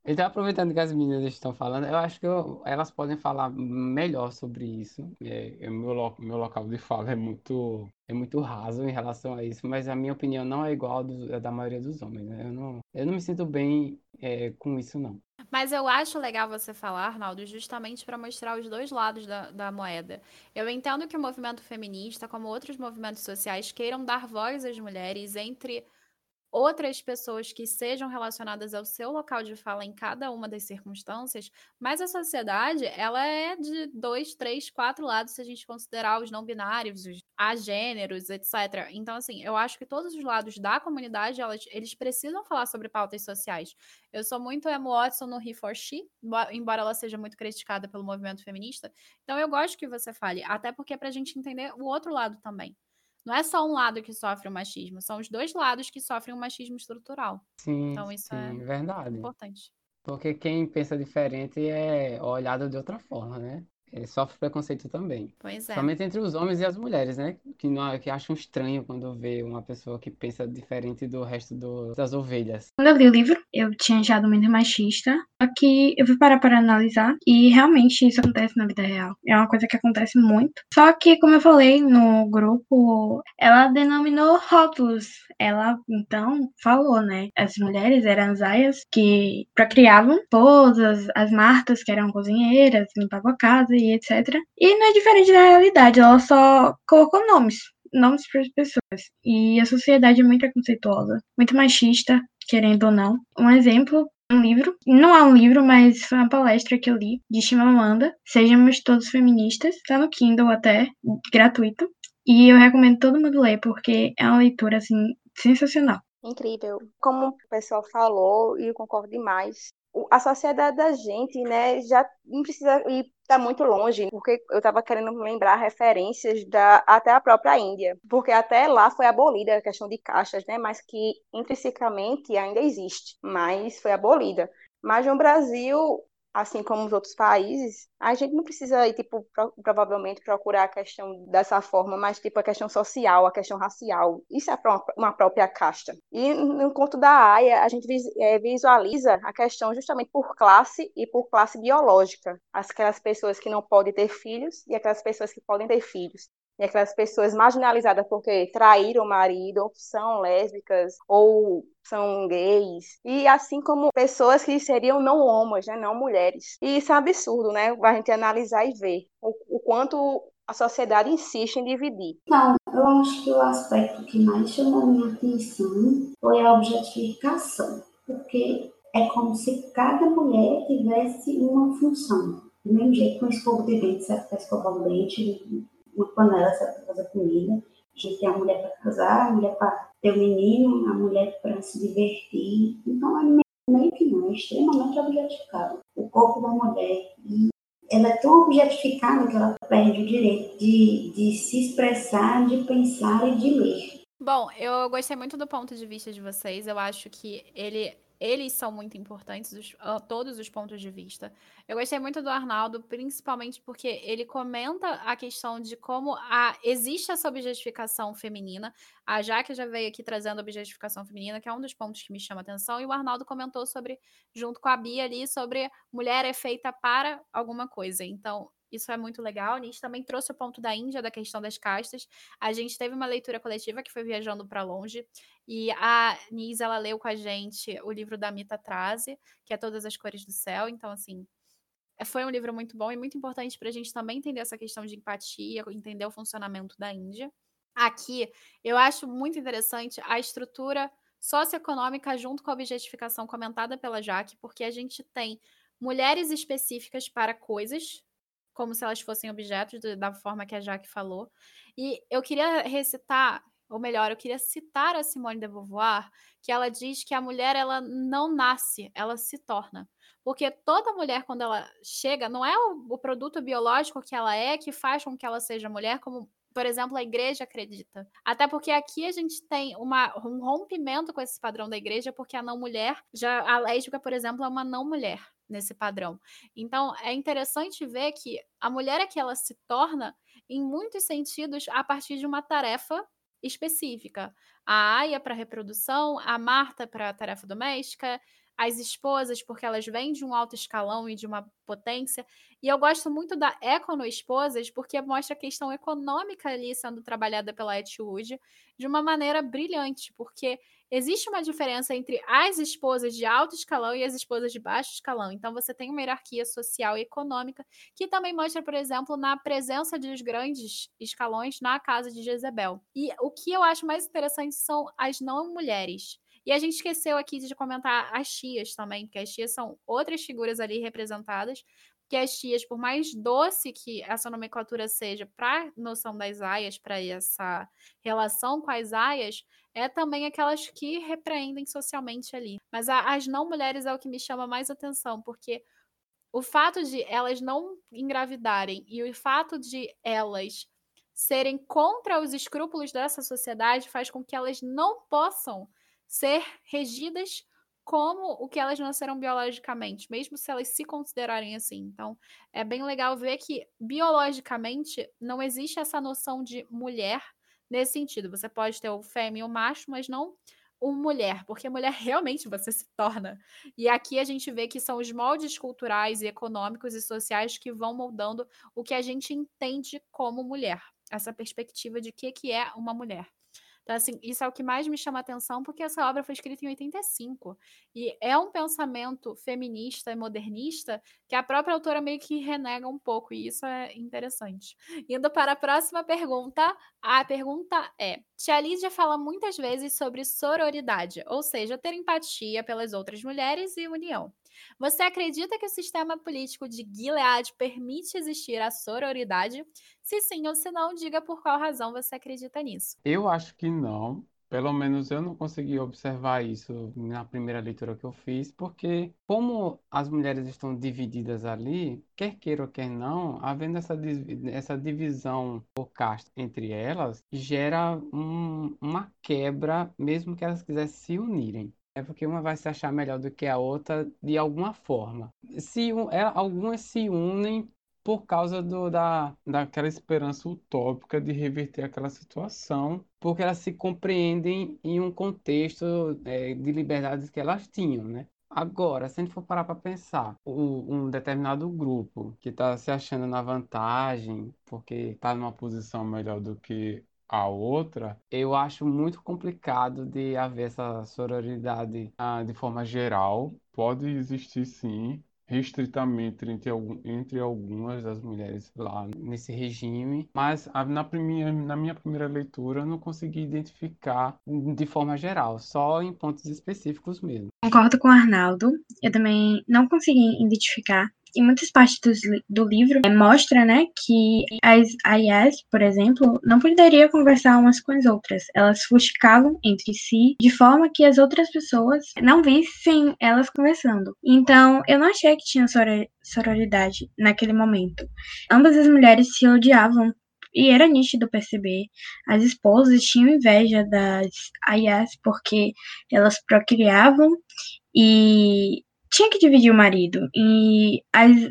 Então, aproveitando que as meninas estão falando, eu acho que eu, elas podem falar melhor sobre isso. É, é, meu, lo, meu local de fala é muito, é muito raso em relação a isso, mas a minha opinião não é igual do, da maioria dos homens. Né? Eu, não, eu não me sinto bem é, com isso, não. Mas eu acho legal você falar, Arnaldo, justamente para mostrar os dois lados da, da moeda. Eu entendo que o movimento feminista, como outros movimentos sociais, queiram dar voz às mulheres entre outras pessoas que sejam relacionadas ao seu local de fala em cada uma das circunstâncias, mas a sociedade ela é de dois, três, quatro lados se a gente considerar os não binários, os agêneros, etc. Então, assim, eu acho que todos os lados da comunidade elas, eles precisam falar sobre pautas sociais. Eu sou muito Emma Watson no He for She, embora ela seja muito criticada pelo movimento feminista. Então, eu gosto que você fale, até porque é para a gente entender o outro lado também. Não é só um lado que sofre o machismo, são os dois lados que sofrem o machismo estrutural. Sim, então isso sim, é verdade. importante. Porque quem pensa diferente é olhado de outra forma, né? Ele sofre preconceito também. Pois é. Somente entre os homens e as mulheres, né? Que, não, que acham estranho quando vê uma pessoa que pensa diferente do resto do, das ovelhas. Quando eu li o livro, eu tinha achado muito machista. Só que eu fui parar para analisar e realmente isso acontece na vida real. É uma coisa que acontece muito. Só que, como eu falei no grupo, ela denominou rótulos. Ela, então, falou, né? As mulheres eram as aias que procriavam esposas, as martas que eram cozinheiras, limpavam a casa e etc. E não é diferente da realidade, ela só colocou nomes, nomes para as pessoas. E a sociedade é muito preconceituosa, muito machista, querendo ou não. Um exemplo um livro, não é um livro, mas foi uma palestra que eu li de Chimamanda, Sejamos Todos Feministas, tá no Kindle até, gratuito, e eu recomendo todo mundo ler, porque é uma leitura, assim, sensacional. Incrível. Como o pessoal falou, e eu concordo demais, a sociedade da gente, né, já não precisa ir tá muito longe, porque eu estava querendo lembrar referências da até a própria Índia, porque até lá foi abolida a questão de caixas, né, mas que intrinsecamente ainda existe, mas foi abolida. Mas no Brasil, assim como os outros países, a gente não precisa, tipo, pro, provavelmente procurar a questão dessa forma, mas, tipo, a questão social, a questão racial. Isso é uma própria casta. E no conto da Aya, a gente é, visualiza a questão justamente por classe e por classe biológica. Aquelas pessoas que não podem ter filhos e aquelas pessoas que podem ter filhos e aquelas pessoas marginalizadas porque traíram o marido, ou são lésbicas, ou são gays, e assim como pessoas que seriam não homens, né, não mulheres. E isso é um absurdo, né? A gente analisar e ver o, o quanto a sociedade insiste em dividir. Não, eu acho que o aspecto que mais chamou minha atenção foi a objetificação, porque é como se cada mulher tivesse uma função. Do mesmo jeito que um escovo de dente serve para escovar o dente, uma panela para fazer comida. A gente tem a mulher para casar, a mulher para ter o um menino, a mulher para se divertir. Então, é meio que não, é extremamente objetificado. O corpo da mulher. E ela é tão objetificada que ela perde o direito de, de se expressar, de pensar e de ler. Bom, eu gostei muito do ponto de vista de vocês. Eu acho que ele eles são muito importantes, os, uh, todos os pontos de vista. Eu gostei muito do Arnaldo, principalmente porque ele comenta a questão de como a, existe essa objetificação feminina. A Jaque já veio aqui trazendo a objetificação feminina, que é um dos pontos que me chama atenção, e o Arnaldo comentou sobre, junto com a Bia ali, sobre mulher é feita para alguma coisa. Então, isso é muito legal. A gente também trouxe o ponto da Índia, da questão das castas. A gente teve uma leitura coletiva que foi viajando para longe. E a Nis, ela leu com a gente o livro da Mita Traze, que é Todas as Cores do Céu. Então, assim, foi um livro muito bom e muito importante para a gente também entender essa questão de empatia, entender o funcionamento da Índia. Aqui, eu acho muito interessante a estrutura socioeconômica junto com a objetificação comentada pela Jaque, porque a gente tem mulheres específicas para coisas, como se elas fossem objetos, da forma que a Jaque falou. E eu queria recitar, ou melhor, eu queria citar a Simone de Beauvoir, que ela diz que a mulher ela não nasce, ela se torna. Porque toda mulher, quando ela chega, não é o, o produto biológico que ela é que faz com que ela seja mulher, como por exemplo, a igreja acredita. Até porque aqui a gente tem uma, um rompimento com esse padrão da igreja, porque a não mulher, já a lésbica, por exemplo, é uma não mulher nesse padrão. Então, é interessante ver que a mulher é que ela se torna, em muitos sentidos, a partir de uma tarefa específica. A Aya para reprodução, a Marta para tarefa doméstica, as esposas, porque elas vêm de um alto escalão e de uma potência. E eu gosto muito da Econo Esposas, porque mostra a questão econômica ali sendo trabalhada pela Etwood de uma maneira brilhante, porque existe uma diferença entre as esposas de alto escalão e as esposas de baixo escalão. Então, você tem uma hierarquia social e econômica, que também mostra, por exemplo, na presença dos grandes escalões na casa de Jezebel. E o que eu acho mais interessante são as não mulheres. E a gente esqueceu aqui de comentar as tias também, porque as tias são outras figuras ali representadas, que as tias, por mais doce que essa nomenclatura seja para a noção das aias, para essa relação com as aias, é também aquelas que repreendem socialmente ali. Mas a, as não mulheres é o que me chama mais atenção, porque o fato de elas não engravidarem e o fato de elas serem contra os escrúpulos dessa sociedade faz com que elas não possam ser regidas como o que elas nasceram biologicamente, mesmo se elas se considerarem assim. Então, é bem legal ver que biologicamente não existe essa noção de mulher nesse sentido. Você pode ter o fêmea e o macho, mas não o mulher, porque mulher realmente você se torna. E aqui a gente vê que são os moldes culturais e econômicos e sociais que vão moldando o que a gente entende como mulher. Essa perspectiva de que, que é uma mulher. Então, assim, isso é o que mais me chama a atenção, porque essa obra foi escrita em 85. E é um pensamento feminista e modernista que a própria autora meio que renega um pouco, e isso é interessante. Indo para a próxima pergunta, a pergunta é: Tia Lídia fala muitas vezes sobre sororidade, ou seja, ter empatia pelas outras mulheres e união. Você acredita que o sistema político de Gilead permite existir a sororidade? Se sim ou se não, diga por qual razão você acredita nisso. Eu acho que não. Pelo menos eu não consegui observar isso na primeira leitura que eu fiz, porque como as mulheres estão divididas ali, quer queira ou quer não, havendo essa, essa divisão por casta entre elas, gera um, uma quebra, mesmo que elas quisessem se unirem. É porque uma vai se achar melhor do que a outra de alguma forma. Se é, algumas se unem por causa do, da, daquela esperança utópica de reverter aquela situação, porque elas se compreendem em um contexto é, de liberdades que elas tinham, né? Agora, se a gente for parar para pensar, um determinado grupo que está se achando na vantagem porque está numa posição melhor do que a outra, eu acho muito complicado de haver essa sororidade ah, de forma geral. Pode existir sim, restritamente entre, entre algumas das mulheres lá nesse regime, mas na, primeira, na minha primeira leitura eu não consegui identificar de forma geral, só em pontos específicos mesmo. Concordo com o Arnaldo, eu também não consegui identificar em muitas partes do, do livro, é, mostra, né, que as AIAs, por exemplo, não poderiam conversar umas com as outras. Elas fustigavam entre si de forma que as outras pessoas não vissem elas conversando. Então, eu não achei que tinha sororidade naquele momento. Ambas as mulheres se odiavam e era nítido perceber. As esposas tinham inveja das aias porque elas procriavam e tinha que dividir o marido. E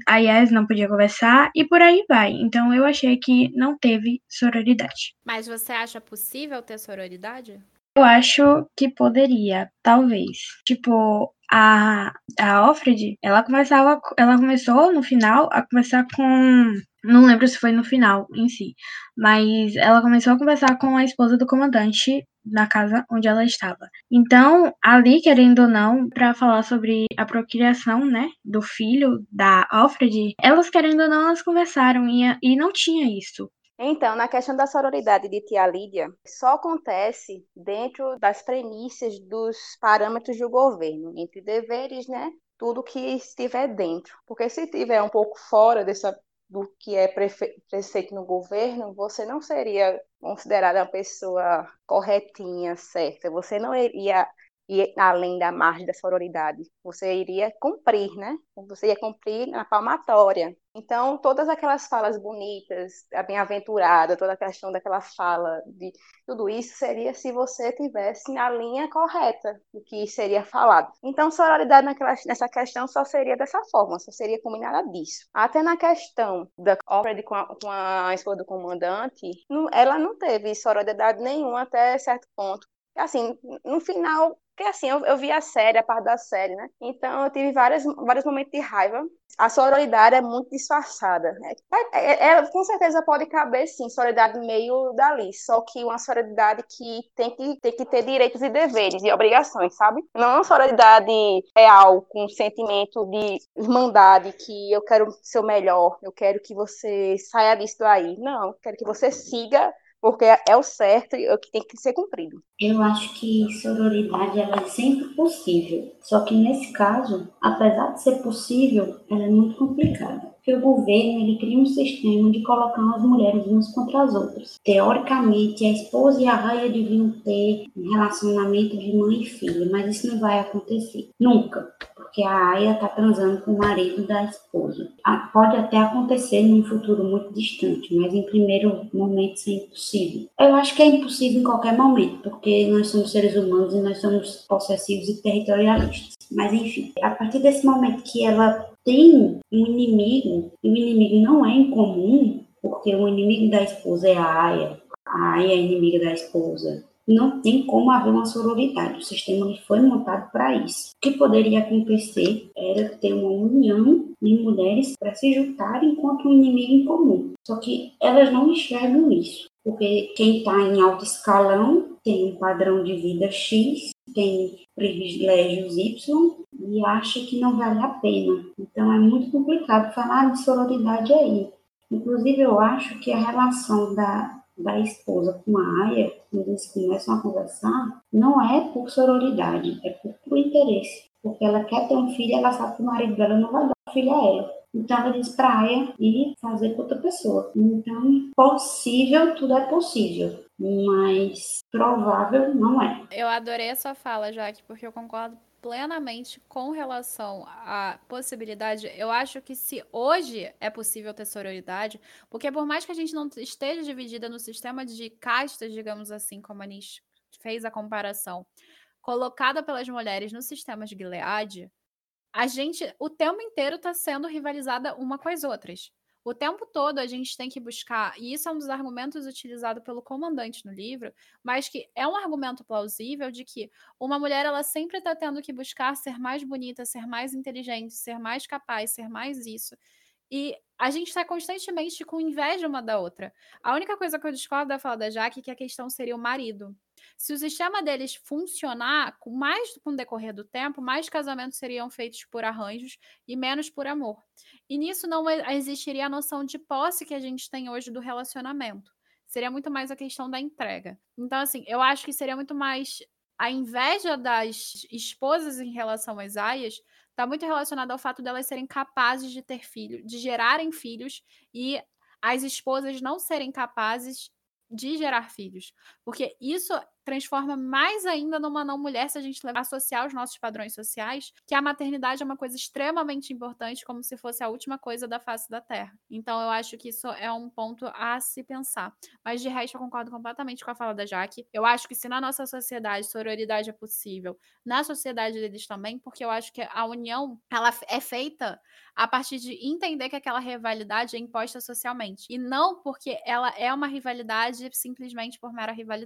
a Yas não podia conversar e por aí vai. Então eu achei que não teve sororidade. Mas você acha possível ter sororidade? Eu acho que poderia, talvez. Tipo, a, a Alfred, ela começava. Ela começou no final a conversar com. Não lembro se foi no final em si. Mas ela começou a conversar com a esposa do comandante na casa onde ela estava. Então, ali, querendo ou não, para falar sobre a procriação, né, do filho da Alfred, elas querendo ou não, elas conversaram e, e não tinha isso. Então, na questão da sororidade de tia Lídia, só acontece dentro das premissas dos parâmetros do governo, entre deveres, né? Tudo que estiver dentro. Porque se estiver um pouco fora dessa do que é preceito no governo, você não seria considerada uma pessoa corretinha, certa. Você não iria ir além da margem da sororidade. Você iria cumprir, né? Você ia cumprir na palmatória. Então, todas aquelas falas bonitas, a bem-aventurada, toda a questão daquela fala, de tudo isso seria se você tivesse na linha correta do que seria falado. Então, sororidade naquela, nessa questão só seria dessa forma, só seria combinada disso. Até na questão da obra com, a, com a esposa do comandante, não, ela não teve sororidade nenhuma até certo ponto. Assim, no final, porque assim, eu, eu vi a série, a parte da série, né? Então eu tive várias, vários momentos de raiva. A sororidade é muito disfarçada. Né? É, é, é, com certeza pode caber, sim, sororidade meio dali. Só que uma sororidade que tem que, tem que ter direitos e deveres e obrigações, sabe? Não uma sororidade real, com um sentimento de irmandade, que eu quero ser o melhor, eu quero que você saia disso aí. Não, quero que você siga porque é o certo e é o que tem que ser cumprido. Eu acho que sororidade ela é sempre possível, só que nesse caso, apesar de ser possível, ela é muito complicada. Porque o governo ele cria um sistema de colocar as mulheres umas contra as outras. Teoricamente, a esposa e a raia deviam ter um relacionamento de mãe e filha, mas isso não vai acontecer. Nunca porque a Aya está transando com o marido da esposa. Ah, pode até acontecer num futuro muito distante, mas em primeiro momento isso é impossível. Eu acho que é impossível em qualquer momento, porque nós somos seres humanos e nós somos possessivos e territorialistas. Mas enfim, a partir desse momento que ela tem um inimigo, e o inimigo não é incomum, porque o inimigo da esposa é a Aya, a Aya é inimiga da esposa, não tem como haver uma sororidade. O sistema foi montado para isso. O que poderia acontecer era ter uma união de mulheres para se juntarem contra um inimigo em comum. Só que elas não enxergam isso. Porque quem está em alto escalão tem um padrão de vida X, tem privilégios Y e acha que não vale a pena. Então é muito complicado falar de sororidade aí. Inclusive, eu acho que a relação da, da esposa com a Aya, quando eles começam a conversar, não é por sororidade, é por, por interesse. Porque ela quer ter um filho, ela sabe que o marido dela não vai dar o filho a ela. Então ela diz pra Aya ir fazer com outra pessoa. Então, possível, tudo é possível. Mas provável não é. Eu adorei a sua fala, Jaque, porque eu concordo plenamente com relação à possibilidade. Eu acho que se hoje é possível ter sororidade, porque por mais que a gente não esteja dividida no sistema de castas, digamos assim, como a Nish fez a comparação, colocada pelas mulheres no sistema de Gilead, a gente o tempo inteiro está sendo rivalizada uma com as outras. O tempo todo a gente tem que buscar, e isso é um dos argumentos utilizados pelo comandante no livro, mas que é um argumento plausível de que uma mulher ela sempre está tendo que buscar ser mais bonita, ser mais inteligente, ser mais capaz, ser mais isso. E a gente está constantemente com inveja uma da outra. A única coisa que eu discordo da fala da Jaque é que a questão seria o marido. Se o sistema deles funcionar, com mais com o decorrer do tempo, mais casamentos seriam feitos por arranjos e menos por amor. E nisso não existiria a noção de posse que a gente tem hoje do relacionamento. Seria muito mais a questão da entrega. Então, assim, eu acho que seria muito mais a inveja das esposas em relação às aias está muito relacionada ao fato delas serem capazes de ter filhos, de gerarem filhos e as esposas não serem capazes de gerar filhos. Porque isso transforma mais ainda numa não mulher se a gente associar os nossos padrões sociais, que a maternidade é uma coisa extremamente importante, como se fosse a última coisa da face da Terra. Então eu acho que isso é um ponto a se pensar. Mas de resto eu concordo completamente com a fala da Jaque. Eu acho que se na nossa sociedade sororidade é possível, na sociedade deles também, porque eu acho que a união ela é feita a partir de entender que aquela rivalidade é imposta socialmente e não porque ela é uma rivalidade simplesmente por mera rivalidade.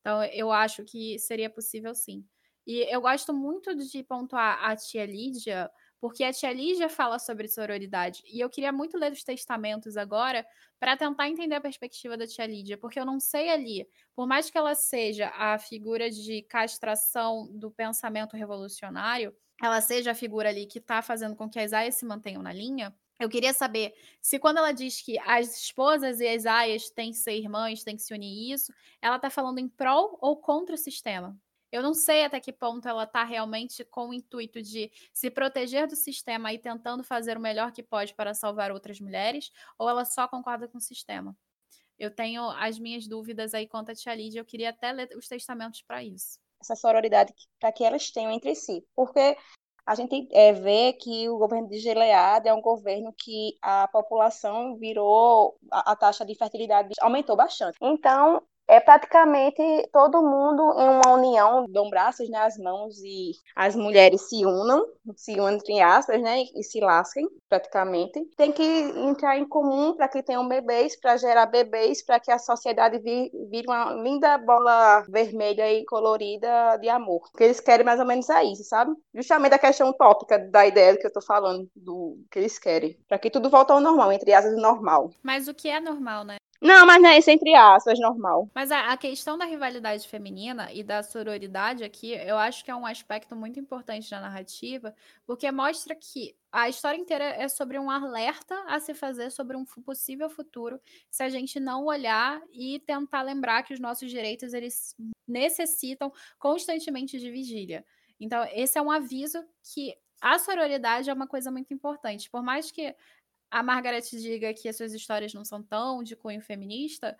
Então, eu acho que seria possível sim. E eu gosto muito de pontuar a tia Lídia, porque a tia Lídia fala sobre sororidade. E eu queria muito ler os testamentos agora para tentar entender a perspectiva da tia Lídia, porque eu não sei ali, por mais que ela seja a figura de castração do pensamento revolucionário, ela seja a figura ali que está fazendo com que as aias se mantenham na linha, eu queria saber se quando ela diz que as esposas e as aias têm que ser irmãs, têm que se unir isso, ela está falando em prol ou contra o sistema. Eu não sei até que ponto ela está realmente com o intuito de se proteger do sistema e tentando fazer o melhor que pode para salvar outras mulheres, ou ela só concorda com o sistema. Eu tenho as minhas dúvidas aí quanto a Tia Lídia, eu queria até ler os testamentos para isso. Essa sororidade para que elas tenham entre si. Porque a gente é, vê que o governo de Gilead é um governo que a população virou, a, a taxa de fertilidade aumentou bastante. Então, é praticamente todo mundo em uma união, dão braços, né, as mãos e as mulheres se unam, se unam entre aspas, né, e se lasquem praticamente. Tem que entrar em comum para que tenham bebês, para gerar bebês, para que a sociedade vire uma linda bola vermelha e colorida de amor. Porque eles querem mais ou menos é isso, sabe? Justamente a questão utópica da ideia que eu tô falando, do que eles querem. Para que tudo volte ao normal, entre aspas, normal. Mas o que é normal, né? Não, mas não é isso entre aspas, normal. Mas a, a, questão da rivalidade feminina e da sororidade aqui, eu acho que é um aspecto muito importante da narrativa, porque mostra que a história inteira é sobre um alerta a se fazer sobre um possível futuro, se a gente não olhar e tentar lembrar que os nossos direitos eles necessitam constantemente de vigília. Então, esse é um aviso que a sororidade é uma coisa muito importante. Por mais que a Margaret diga que as suas histórias não são tão de cunho feminista,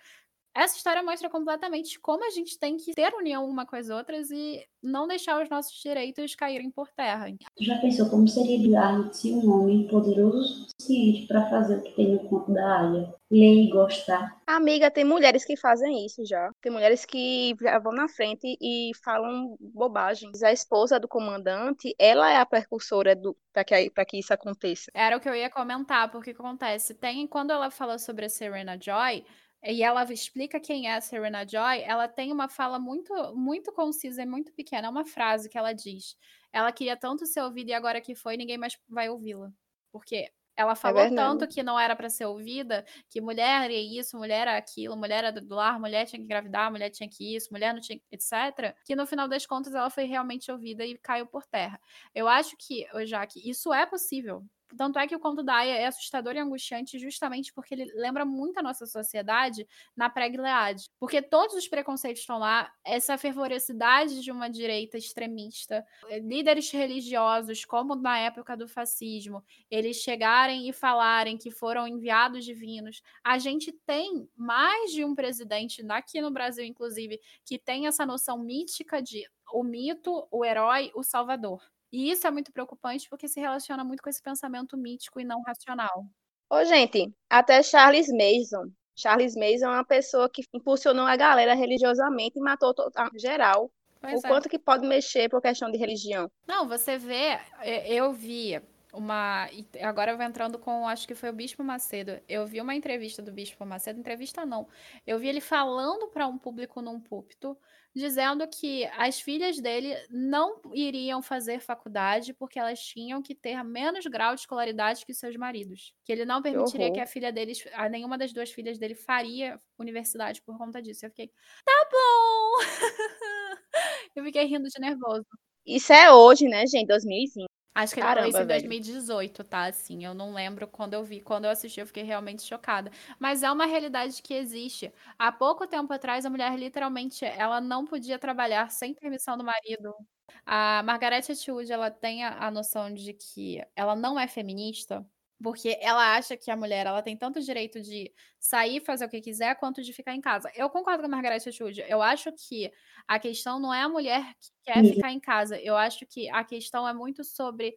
essa história mostra completamente como a gente tem que ter união uma com as outras e não deixar os nossos direitos caírem por terra. Já pensou como seria bizarro se um homem poderoso o suficiente para fazer o que tem no conto da área? Ler e gostar? Amiga, tem mulheres que fazem isso já. Tem mulheres que vão na frente e falam bobagens. A esposa do comandante, ela é a precursora do para que, que isso aconteça. Era o que eu ia comentar, porque acontece. Tem, quando ela fala sobre a Serena Joy, e ela explica quem é a Serena Joy, ela tem uma fala muito, muito concisa e muito pequena. É uma frase que ela diz. Ela queria tanto ser ouvida e agora que foi, ninguém mais vai ouvi-la. Porque ela é falou é tanto que não era para ser ouvida, que mulher é isso, mulher é aquilo, mulher era do lar, mulher tinha que engravidar, mulher tinha que isso, mulher não tinha, etc. Que no final das contas ela foi realmente ouvida e caiu por terra. Eu acho que, já que isso é possível. Tanto é que o conto da Aya é assustador e angustiante justamente porque ele lembra muito a nossa sociedade na pré-Gilead. Porque todos os preconceitos estão lá, essa fervorosidade de uma direita extremista, eh, líderes religiosos, como na época do fascismo, eles chegarem e falarem que foram enviados divinos. A gente tem mais de um presidente, aqui no Brasil, inclusive, que tem essa noção mítica de o mito, o herói, o salvador. E isso é muito preocupante porque se relaciona muito com esse pensamento mítico e não racional. Ô, gente, até Charles Mason. Charles Mason é uma pessoa que impulsionou a galera religiosamente e matou geral. Pois o é. quanto que pode mexer por questão de religião? Não, você vê, eu vi uma. Agora eu vou entrando com, acho que foi o Bispo Macedo. Eu vi uma entrevista do Bispo Macedo, entrevista não. Eu vi ele falando para um público num púlpito dizendo que as filhas dele não iriam fazer faculdade porque elas tinham que ter menos grau de escolaridade que seus maridos. Que ele não permitiria que, que a filha deles, a nenhuma das duas filhas dele faria universidade por conta disso. Eu fiquei, tá bom! eu fiquei rindo de nervoso. Isso é hoje, né, gente? 2020. Acho que ele Caramba, falou isso em 2018, tá? Assim, eu não lembro quando eu vi. Quando eu assisti, eu fiquei realmente chocada. Mas é uma realidade que existe. Há pouco tempo atrás, a mulher literalmente, ela não podia trabalhar sem permissão do marido. A Margaret Atwood, ela tem a, a noção de que ela não é feminista, porque ela acha que a mulher ela tem tanto direito de sair fazer o que quiser quanto de ficar em casa. Eu concordo com a Margaret Atwood. Eu acho que a questão não é a mulher que quer uhum. ficar em casa. Eu acho que a questão é muito sobre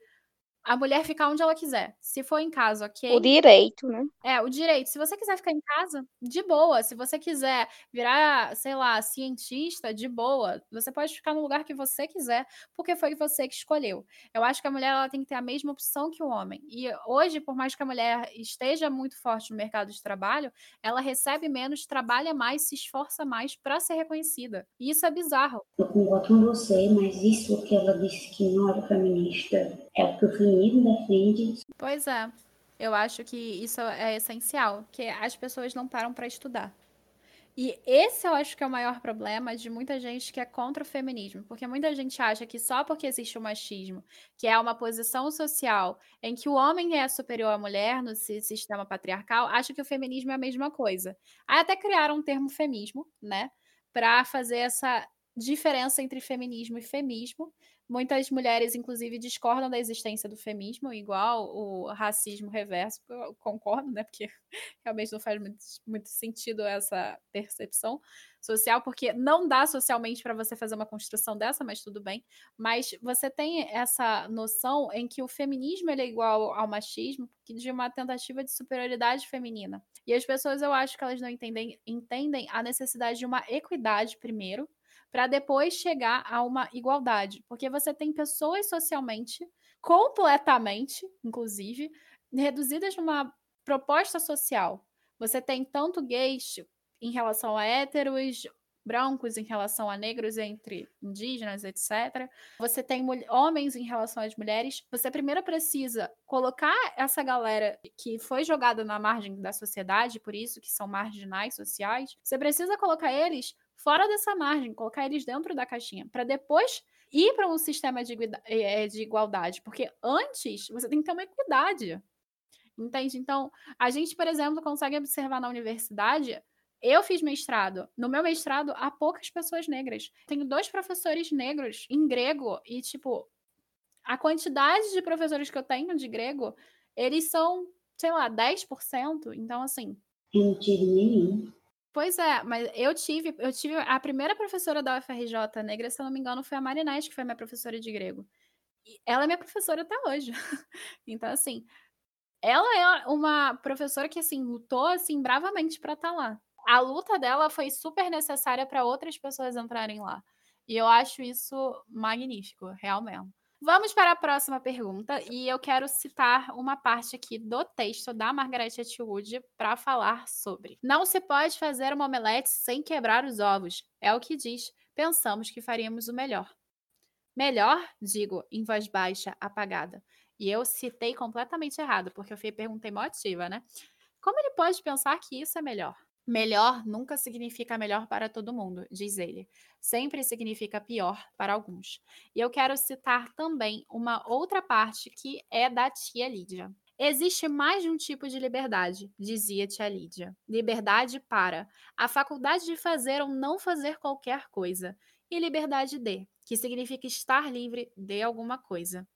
a mulher ficar onde ela quiser. Se for em casa, ok? O direito, né? É, o direito. Se você quiser ficar em casa, de boa. Se você quiser virar, sei lá, cientista, de boa. Você pode ficar no lugar que você quiser, porque foi você que escolheu. Eu acho que a mulher ela tem que ter a mesma opção que o homem. E hoje, por mais que a mulher esteja muito forte no mercado de trabalho, ela recebe menos, trabalha mais, se esforça mais para ser reconhecida. E isso é bizarro. Eu concordo com você, mas isso que ela disse que não era feminista é o que o defende. Pois é. Eu acho que isso é essencial, que as pessoas não param para estudar. E esse eu acho que é o maior problema de muita gente que é contra o feminismo, porque muita gente acha que só porque existe o machismo, que é uma posição social em que o homem é superior à mulher no sistema patriarcal, acha que o feminismo é a mesma coisa. Aí até criaram um termo feminismo, né, para fazer essa diferença entre feminismo e femismo. Muitas mulheres, inclusive, discordam da existência do feminismo, igual o racismo reverso. Eu concordo, né? Porque realmente não faz muito, muito sentido essa percepção social, porque não dá socialmente para você fazer uma construção dessa, mas tudo bem. Mas você tem essa noção em que o feminismo é igual ao machismo, de uma tentativa de superioridade feminina. E as pessoas, eu acho que elas não entendem, entendem a necessidade de uma equidade primeiro, para depois chegar a uma igualdade. Porque você tem pessoas socialmente, completamente, inclusive, reduzidas numa proposta social. Você tem tanto gays em relação a héteros, brancos em relação a negros entre indígenas, etc. Você tem homens em relação às mulheres. Você primeiro precisa colocar essa galera que foi jogada na margem da sociedade, por isso que são marginais sociais. Você precisa colocar eles fora dessa margem, colocar eles dentro da caixinha, para depois ir para um sistema de, eh, de igualdade, porque antes você tem que ter uma equidade. Entende? Então, a gente, por exemplo, consegue observar na universidade. Eu fiz mestrado. No meu mestrado, há poucas pessoas negras. Tenho dois professores negros em grego e, tipo, a quantidade de professores que eu tenho de grego, eles são, sei lá, 10%. Então, assim. Tive nenhum. Pois é, mas eu tive, eu tive a primeira professora da UFRJ negra, se eu não me engano, foi a Marinette, que foi minha professora de grego. E ela é minha professora até hoje. então, assim, ela é uma professora que, assim, lutou, assim, bravamente para estar tá lá. A luta dela foi super necessária para outras pessoas entrarem lá. E eu acho isso magnífico, realmente. Vamos para a próxima pergunta e eu quero citar uma parte aqui do texto da Margaret Atwood para falar sobre. Não se pode fazer uma omelete sem quebrar os ovos. É o que diz. Pensamos que faríamos o melhor. Melhor, digo, em voz baixa, apagada. E eu citei completamente errado, porque eu perguntei motiva, né? Como ele pode pensar que isso é melhor? Melhor nunca significa melhor para todo mundo, diz ele. Sempre significa pior para alguns. E eu quero citar também uma outra parte que é da tia Lídia. Existe mais de um tipo de liberdade, dizia tia Lídia. Liberdade para a faculdade de fazer ou não fazer qualquer coisa, e liberdade de, que significa estar livre de alguma coisa.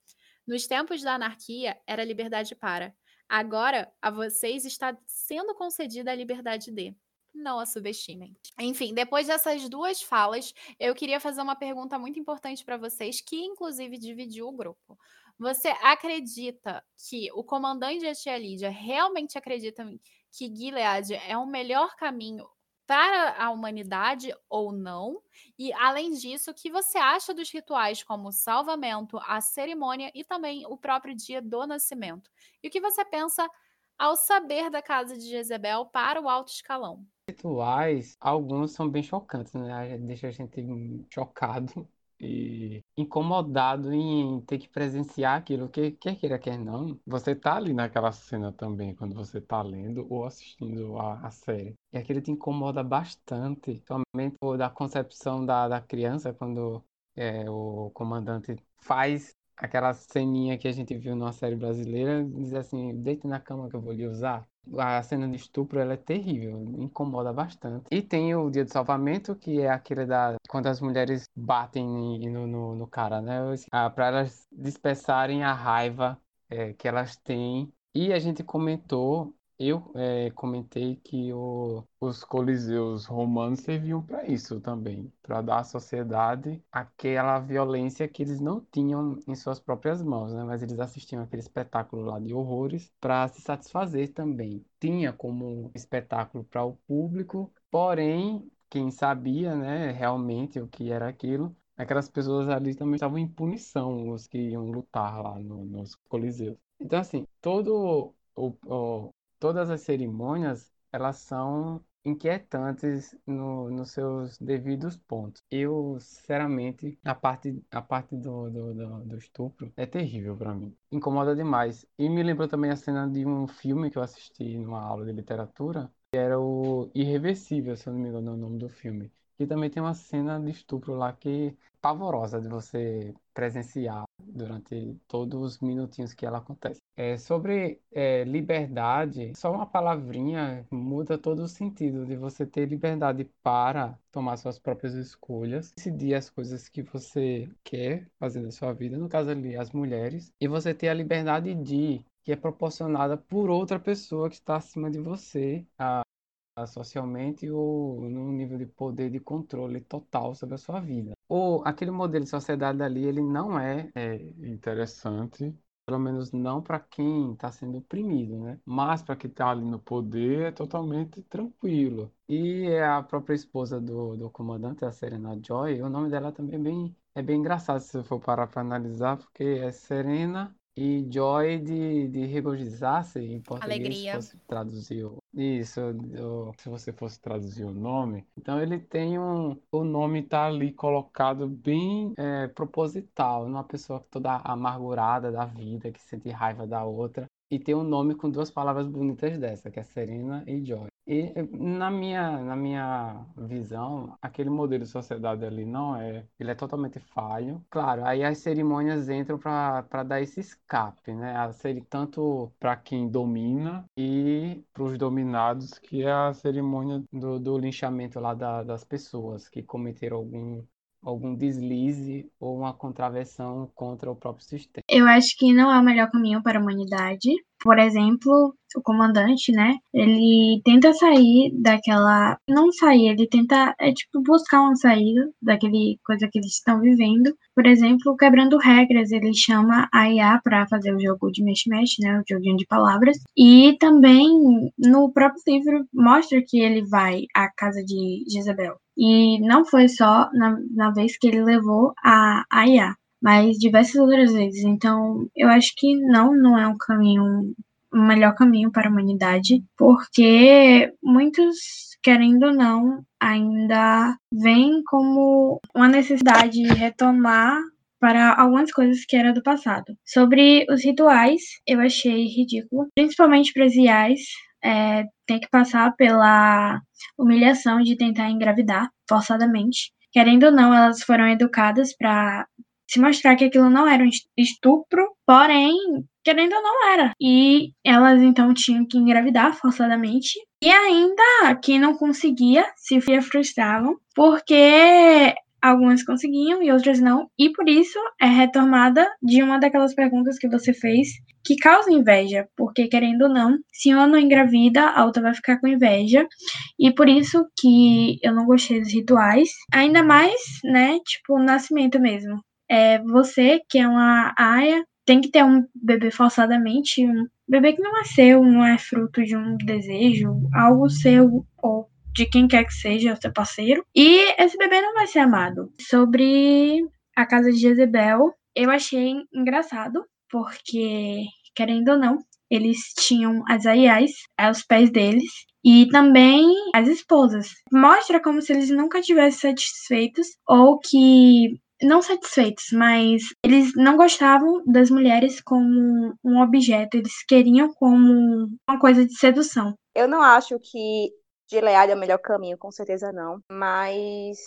Nos tempos da anarquia, era liberdade para Agora, a vocês está sendo concedida a liberdade de. Não a subestimem. Enfim, depois dessas duas falas, eu queria fazer uma pergunta muito importante para vocês, que inclusive dividiu o grupo. Você acredita que o comandante de Tia Lídia realmente acredita que Gilead é o melhor caminho para a humanidade ou não? E, além disso, o que você acha dos rituais como o salvamento, a cerimônia e também o próprio dia do nascimento? E o que você pensa ao saber da casa de Jezebel para o alto escalão? Rituais, alguns são bem chocantes, né? Deixa a gente chocado e incomodado em ter que presenciar aquilo, que quer queira, quer não, você tá ali naquela cena também, quando você tá lendo ou assistindo a, a série. E aquilo te incomoda bastante, somente da concepção da, da criança, quando é, o comandante faz aquela ceninha que a gente viu numa série brasileira, diz assim, deite na cama que eu vou lhe usar. A cena de estupro ela é terrível, incomoda bastante. E tem o dia do salvamento, que é aquele da quando as mulheres batem no, no, no cara, né? Ah, Para elas dispersarem a raiva é, que elas têm. E a gente comentou eu é, comentei que o, os coliseus romanos serviam para isso também, para dar à sociedade aquela violência que eles não tinham em suas próprias mãos, né? Mas eles assistiam aquele espetáculo lá de horrores para se satisfazer também. Tinha como espetáculo para o público, porém quem sabia, né, realmente o que era aquilo, aquelas pessoas ali também estavam em punição, os que iam lutar lá no, nos coliseus. Então assim, todo o, o todas as cerimônias, elas são inquietantes no, nos seus devidos pontos. Eu, sinceramente, a parte, a parte do, do, do, do estupro é terrível para mim. Incomoda demais. E me lembrou também a cena de um filme que eu assisti numa aula de literatura, que era o Irreversível, se eu não me engano é o nome do filme. E também tem uma cena de estupro lá que pavorosa de você presenciar durante todos os minutinhos que ela acontece. É, sobre é, liberdade, só uma palavrinha muda todo o sentido de você ter liberdade para tomar suas próprias escolhas, decidir as coisas que você quer fazer da sua vida, no caso ali, as mulheres, e você ter a liberdade de que é proporcionada por outra pessoa que está acima de você, a, socialmente ou num nível de poder de controle total sobre a sua vida. Ou aquele modelo de sociedade ali, ele não é, é interessante, pelo menos não para quem está sendo oprimido, né? Mas para quem está ali no poder é totalmente tranquilo. E é a própria esposa do, do comandante, a Serena Joy, o nome dela também é bem, é bem engraçado se você for parar para analisar, porque é Serena e joy de, de regozijar-se em português, Alegria. se fosse traduzir o- isso, o- se você fosse traduzir o nome. Então ele tem um, o nome tá ali colocado bem é, proposital, numa pessoa toda amargurada da vida, que sente raiva da outra. E tem um nome com duas palavras bonitas dessa, que é Serena e Joy. E na minha, na minha visão, aquele modelo de sociedade ali não é, ele é totalmente falho. Claro, aí as cerimônias entram para dar esse escape, né? A seri- tanto para quem domina e para os dominados, que é a cerimônia do, do linchamento lá da- das pessoas que cometeram algum algum deslize ou uma contravenção contra o próprio sistema. Eu acho que não é o melhor caminho para a humanidade. Por exemplo, o comandante, né? Ele tenta sair daquela. Não sair, ele tenta, é tipo, buscar uma saída daquele coisa que eles estão vivendo. Por exemplo, quebrando regras, ele chama a IA para fazer o jogo de mexe-mexe, né? O joguinho de palavras. E também, no próprio livro, mostra que ele vai à casa de Jezebel. E não foi só na, na vez que ele levou a, a IA mas diversas outras vezes. Então, eu acho que não, não é um caminho, o melhor caminho para a humanidade, porque muitos, querendo ou não, ainda veem como uma necessidade de retomar para algumas coisas que era do passado. Sobre os rituais, eu achei ridículo, principalmente IAs, é, tem que passar pela humilhação de tentar engravidar forçadamente. Querendo ou não, elas foram educadas para se mostrar que aquilo não era um estupro, porém, querendo ou não era. E elas então tinham que engravidar forçadamente. E ainda quem não conseguia se frustravam, porque algumas conseguiam e outras não. E por isso é retomada de uma daquelas perguntas que você fez que causa inveja, porque querendo ou não, se uma não engravida, a outra vai ficar com inveja. E por isso que eu não gostei dos rituais, ainda mais, né, tipo, o nascimento mesmo é, você, que é uma aia, tem que ter um bebê forçadamente, um bebê que não é seu, não é fruto de um desejo, algo seu ou de quem quer que seja, seu parceiro. E esse bebê não vai ser amado. Sobre a casa de Jezebel, eu achei engraçado, porque, querendo ou não, eles tinham as aiais aos pés deles e também as esposas. Mostra como se eles nunca tivessem satisfeitos ou que não satisfeitos, mas eles não gostavam das mulheres como um objeto, eles queriam como uma coisa de sedução. Eu não acho que Gilead é o melhor caminho, com certeza não, mas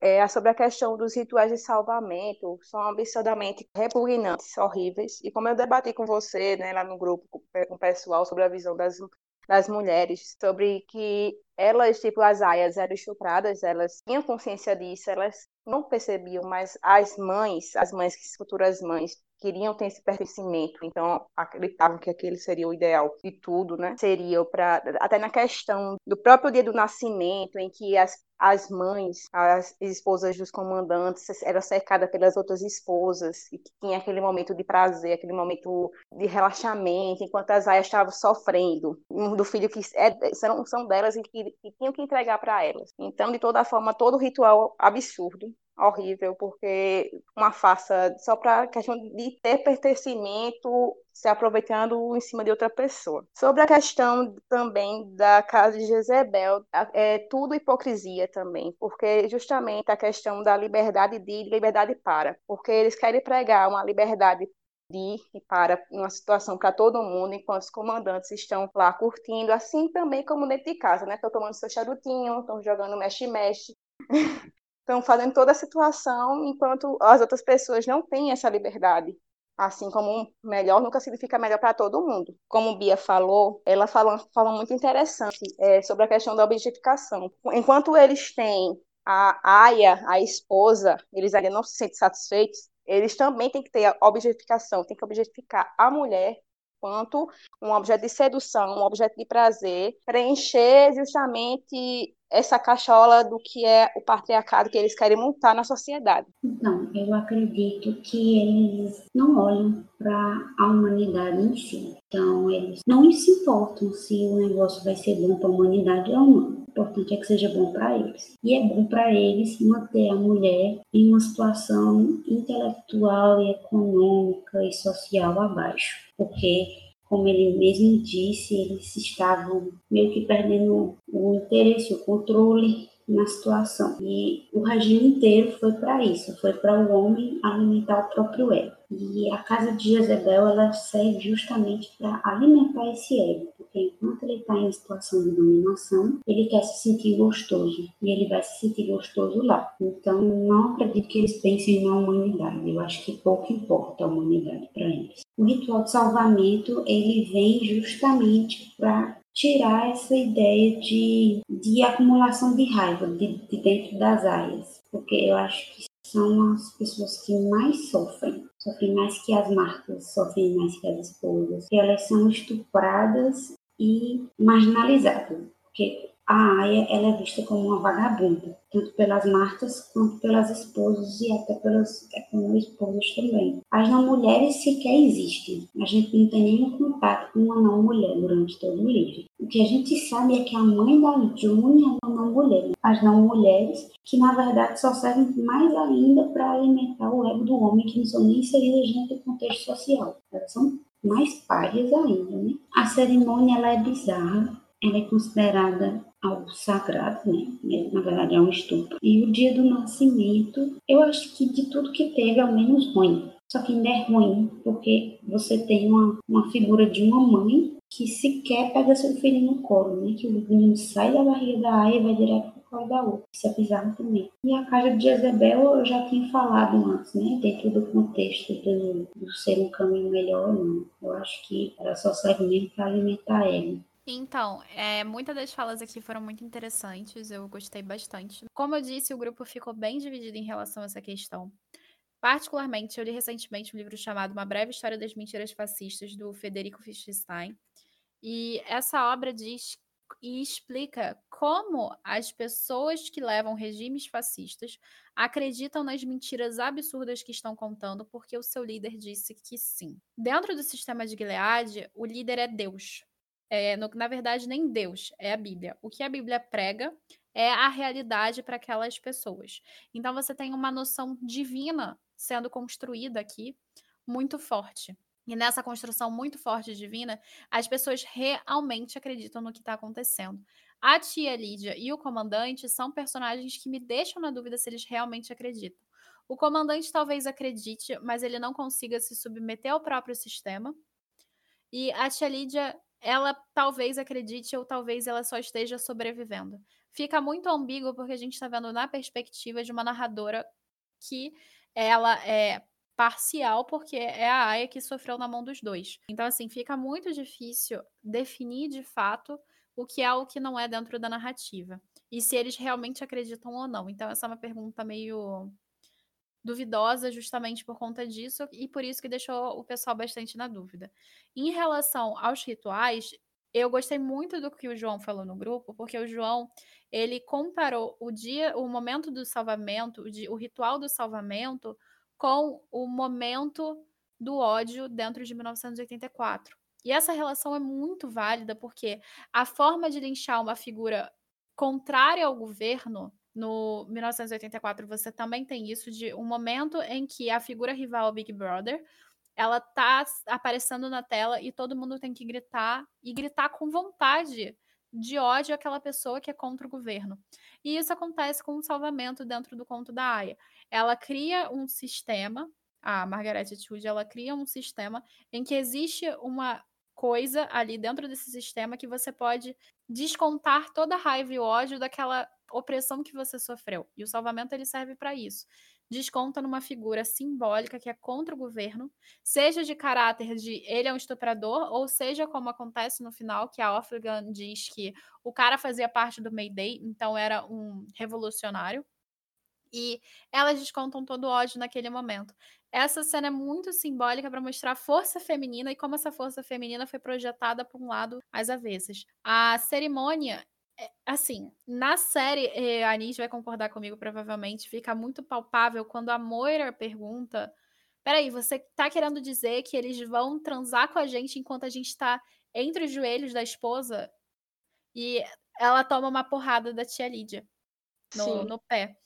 é, sobre a questão dos rituais de salvamento, são absurdamente repugnantes, horríveis, e como eu debati com você, né, lá no grupo, com o pessoal, sobre a visão das das mulheres, sobre que elas, tipo, as aias eram estupradas, elas tinham consciência disso, elas não percebiam, mas as mães, as mães, futuras mães, queriam ter esse pertencimento, então acreditavam que aquele seria o ideal de tudo, né? Seria para até na questão do próprio dia do nascimento, em que as as mães, as esposas dos comandantes eram cercadas pelas outras esposas e que tinha aquele momento de prazer, aquele momento de relaxamento, enquanto as aias estavam sofrendo do filho que é, são, são delas e que, que tinham que entregar para elas. Então, de toda forma, todo ritual absurdo horrível, porque uma farsa só para questão de ter pertencimento se aproveitando em cima de outra pessoa. Sobre a questão também da casa de Jezebel, é tudo hipocrisia também, porque justamente a questão da liberdade de e liberdade para, porque eles querem pregar uma liberdade de e para uma situação para todo mundo, enquanto os comandantes estão lá curtindo, assim também como dentro de casa, né? Estão tomando seu charutinho, estão jogando mexe-mexe, Estão fazendo toda a situação enquanto as outras pessoas não têm essa liberdade. Assim como melhor nunca significa melhor para todo mundo. Como Bia falou, ela falou, falou muito interessante é, sobre a questão da objetificação. Enquanto eles têm a Aya, a esposa, eles ainda não se sentem satisfeitos, eles também têm que ter a objetificação, têm que objetificar a mulher quanto um objeto de sedução, um objeto de prazer, preencher justamente essa cachola do que é o patriarcado que eles querem montar na sociedade. Então, eu acredito que eles não olham para a humanidade em si. Então, eles não se importam se o negócio vai ser bom para a humanidade ou não. O importante é que seja bom para eles. E é bom para eles manter a mulher em uma situação intelectual e econômica e social abaixo. Porque como ele mesmo disse, eles estavam meio que perdendo o interesse, o controle na situação. E o regime inteiro foi para isso, foi para o homem alimentar o próprio ego. E a casa de Jezebel, ela serve justamente para alimentar esse ego, porque enquanto ele está em situação de dominação, ele quer se sentir gostoso, e ele vai se sentir gostoso lá. Então, não acredito que eles pensem na humanidade, eu acho que pouco importa a humanidade para eles. O ritual de salvamento, ele vem justamente para tirar essa ideia de, de acumulação de raiva de, de dentro das áreas, porque eu acho que são as pessoas que mais sofrem, sofrem mais que as marcas, sofrem mais que as esposas, elas são estupradas e marginalizadas, porque a Aya ela é vista como uma vagabunda, tanto pelas marcas quanto pelas esposas e até pelas é, esposas também. As não mulheres sequer existem. A gente não tem nenhum contato com uma não mulher durante todo o livro. O que a gente sabe é que a mãe da June é uma não mulher. As não mulheres, que na verdade só servem mais ainda para alimentar o ego do homem, que não são nem inseridas dentro do contexto social. Elas são mais párias ainda, né? A cerimônia ela é bizarra, ela é considerada algo sagrado, né? Na verdade é um estupro. E o dia do nascimento, eu acho que de tudo que teve é o menos ruim. Só que ainda é ruim, porque você tem uma, uma figura de uma mãe que sequer pega seu filho no colo, né? Que o menino sai da barriga da Aya e vai direto pro colo da outra. Isso é bizarro também. E a casa de Jezebel eu já tinha falado antes, né? Dentro do contexto do, do ser um caminho melhor, não. Eu acho que ela só serve mesmo para alimentar ela. Então, é, muitas das falas aqui foram muito interessantes, eu gostei bastante. Como eu disse, o grupo ficou bem dividido em relação a essa questão. Particularmente, eu li recentemente um livro chamado Uma Breve História das Mentiras Fascistas, do Federico Fischstein. E essa obra diz e explica como as pessoas que levam regimes fascistas acreditam nas mentiras absurdas que estão contando porque o seu líder disse que sim. Dentro do sistema de Gilead, o líder é Deus, é, no, na verdade, nem Deus, é a Bíblia. O que a Bíblia prega é a realidade para aquelas pessoas. Então você tem uma noção divina sendo construída aqui muito forte. E nessa construção muito forte divina, as pessoas realmente acreditam no que está acontecendo. A tia Lídia e o comandante são personagens que me deixam na dúvida se eles realmente acreditam. O comandante talvez acredite, mas ele não consiga se submeter ao próprio sistema. E a tia Lídia ela talvez acredite ou talvez ela só esteja sobrevivendo. Fica muito ambíguo porque a gente está vendo na perspectiva de uma narradora que ela é parcial porque é a Aya que sofreu na mão dos dois. Então assim, fica muito difícil definir de fato o que é o que não é dentro da narrativa e se eles realmente acreditam ou não. Então essa é uma pergunta meio duvidosa justamente por conta disso e por isso que deixou o pessoal bastante na dúvida. Em relação aos rituais, eu gostei muito do que o João falou no grupo, porque o João ele comparou o dia, o momento do salvamento, o, o ritual do salvamento, com o momento do ódio dentro de 1984. E essa relação é muito válida porque a forma de linchar uma figura contrária ao governo no 1984 você também tem isso de um momento em que a figura rival Big Brother ela tá aparecendo na tela e todo mundo tem que gritar e gritar com vontade de ódio àquela pessoa que é contra o governo. E isso acontece com o salvamento dentro do conto da Aya. Ela cria um sistema, a Margaret Atwood, ela cria um sistema em que existe uma coisa ali dentro desse sistema que você pode descontar toda a raiva e ódio daquela opressão que você sofreu. E o salvamento ele serve para isso. Desconta numa figura simbólica que é contra o governo, seja de caráter de ele é um estuprador, ou seja, como acontece no final, que a Offligan diz que o cara fazia parte do Mayday, então era um revolucionário. E elas descontam todo o ódio naquele momento. Essa cena é muito simbólica para mostrar a força feminina e como essa força feminina foi projetada por um lado às avessas. A cerimônia assim, na série, eh, a Anis vai concordar comigo, provavelmente, fica muito palpável quando a Moira pergunta: Peraí, você tá querendo dizer que eles vão transar com a gente enquanto a gente tá entre os joelhos da esposa? E ela toma uma porrada da tia Lídia no, no pé.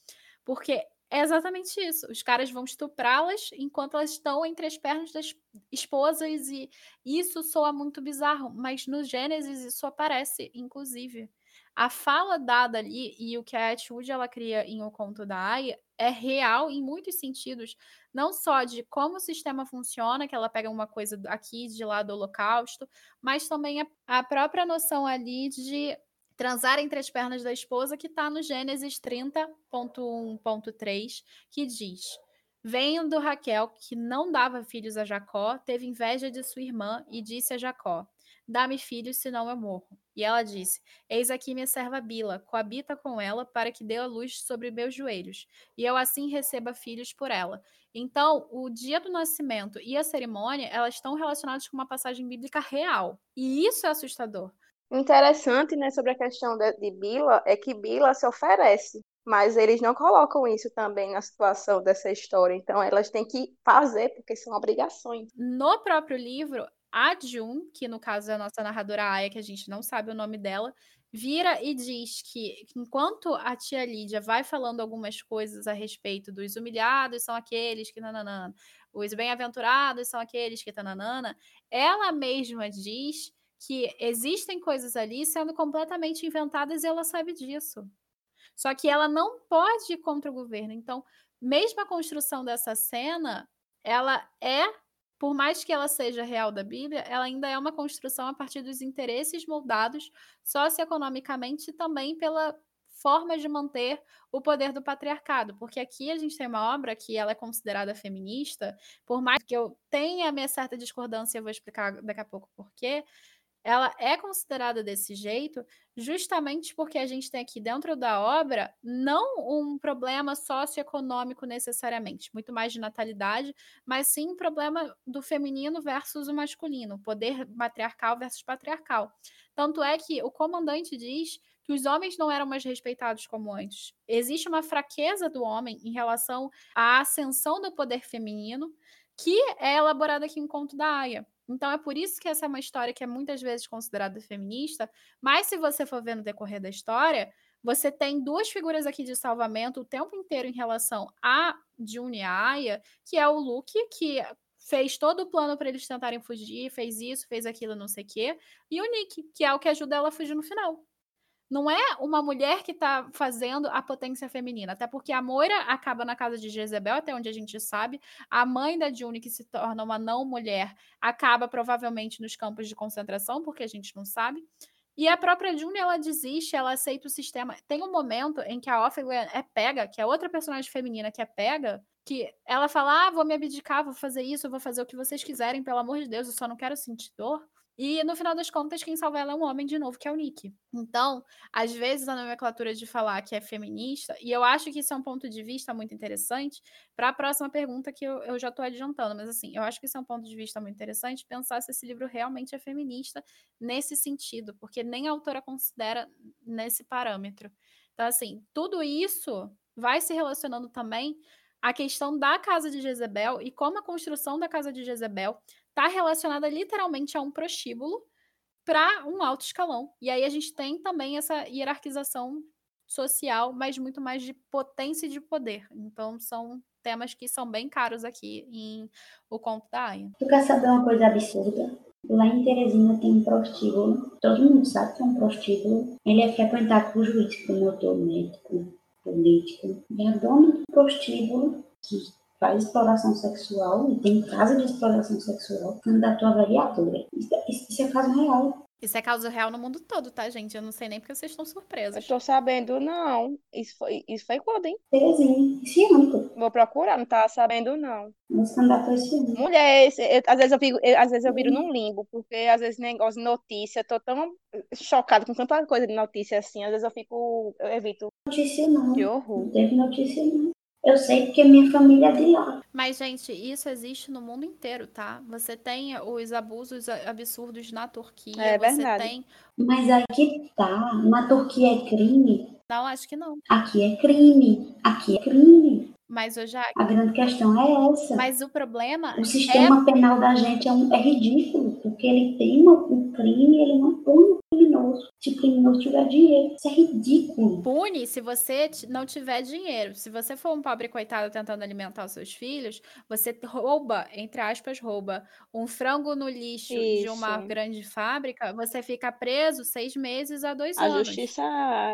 Porque é exatamente isso. Os caras vão estuprá-las enquanto elas estão entre as pernas das esposas, e isso soa muito bizarro, mas no Gênesis isso aparece, inclusive a fala dada ali e o que a Atwood ela cria em O Conto da Aya é real em muitos sentidos, não só de como o sistema funciona, que ela pega uma coisa aqui de lá do holocausto, mas também a, a própria noção ali de transar entre as pernas da esposa, que está no Gênesis 30.1.3, que diz... Vendo Raquel, que não dava filhos a Jacó, teve inveja de sua irmã e disse a Jacó: Dá-me filhos, senão eu morro. E ela disse: Eis aqui minha serva Bila, coabita com ela, para que dê a luz sobre meus joelhos, e eu assim receba filhos por ela. Então, o dia do nascimento e a cerimônia, elas estão relacionadas com uma passagem bíblica real. E isso é assustador. O interessante, né, sobre a questão de, de Bila é que Bila se oferece, mas eles não colocam isso também na situação dessa história. Então, elas têm que fazer porque são obrigações. No próprio livro, a Jun, que no caso é a nossa narradora Aya, que a gente não sabe o nome dela, vira e diz que enquanto a tia Lídia vai falando algumas coisas a respeito dos humilhados são aqueles que nananana, os bem-aventurados são aqueles que tananana, ela mesma diz que existem coisas ali sendo completamente inventadas e ela sabe disso. Só que ela não pode ir contra o governo. Então, mesmo a construção dessa cena, ela é por mais que ela seja real da Bíblia, ela ainda é uma construção a partir dos interesses moldados socioeconomicamente e também pela forma de manter o poder do patriarcado, porque aqui a gente tem uma obra que ela é considerada feminista, por mais que eu tenha a minha certa discordância, eu vou explicar daqui a pouco por quê, ela é considerada desse jeito justamente porque a gente tem aqui dentro da obra não um problema socioeconômico necessariamente, muito mais de natalidade, mas sim um problema do feminino versus o masculino, poder matriarcal versus patriarcal. Tanto é que o comandante diz que os homens não eram mais respeitados como antes. Existe uma fraqueza do homem em relação à ascensão do poder feminino, que é elaborada aqui em Conto da Aya. Então é por isso que essa é uma história que é muitas vezes considerada feminista, mas se você for ver no decorrer da história, você tem duas figuras aqui de salvamento o tempo inteiro em relação a June e Aya, que é o Luke, que fez todo o plano para eles tentarem fugir, fez isso, fez aquilo, não sei o quê, e o Nick, que é o que ajuda ela a fugir no final não é uma mulher que está fazendo a potência feminina, até porque a Moira acaba na casa de Jezebel, até onde a gente sabe. A mãe da June, que se torna uma não mulher, acaba provavelmente nos campos de concentração, porque a gente não sabe. E a própria June, ela desiste, ela aceita o sistema. Tem um momento em que a Ophelia é pega, que é outra personagem feminina que é pega, que ela fala: ah, vou me abdicar, vou fazer isso, vou fazer o que vocês quiserem, pelo amor de Deus, eu só não quero sentir dor. E no final das contas, quem salva ela é um homem de novo, que é o Nick. Então, às vezes a nomenclatura de falar que é feminista, e eu acho que isso é um ponto de vista muito interessante para a próxima pergunta que eu, eu já estou adiantando, mas assim, eu acho que isso é um ponto de vista muito interessante pensar se esse livro realmente é feminista nesse sentido, porque nem a autora considera nesse parâmetro. Então, assim, tudo isso vai se relacionando também à questão da casa de Jezebel e como a construção da casa de Jezebel está relacionada literalmente a um prostíbulo para um alto escalão. E aí a gente tem também essa hierarquização social, mas muito mais de potência e de poder. Então são temas que são bem caros aqui em O Conto da Aya. Tu quer saber uma coisa absurda? Lá em Teresina tem um prostíbulo, todo mundo sabe que é um prostíbulo. Ele é frequentado por juiz, promotor médico, político. E a dona do prostíbulo, que faz exploração sexual e tem casa de exploração sexual, candidatou a vereadora. Isso, isso é caso real. Isso é causa real no mundo todo, tá, gente? Eu não sei nem porque vocês estão Eu surpresos. tô sabendo, não. Isso foi, isso foi quando, hein? Terezinha, esse ano. Vou procurar, não tava sabendo, não. Nos candidatos esse ano. Mulher, eu- às vezes eu fico, eu- às vezes eu viro num limbo, porque às vezes negócio de notícia, tô tão chocada com tanta coisa de notícia assim, às vezes eu fico, eu evito. Notícia não. Que Não horror. teve notícia não. Eu sei porque minha família é de lá. Mas, gente, isso existe no mundo inteiro, tá? Você tem os abusos absurdos na Turquia, É você verdade. tem. Mas aqui tá. Na Turquia é crime. Não, acho que não. Aqui é crime. Aqui é crime. Mas eu já. A grande questão é essa. Mas o problema O sistema penal da gente é, um, é ridículo, porque ele tem uma- um crime e ele não pune o criminoso. Se o criminoso tiver dinheiro, isso é ridículo. pune se você não tiver dinheiro. Se você for um pobre coitado tentando alimentar os seus filhos, você rouba, entre aspas, rouba um frango no lixo de uma Isso. grande fábrica, você fica preso seis meses a dois A anos. justiça.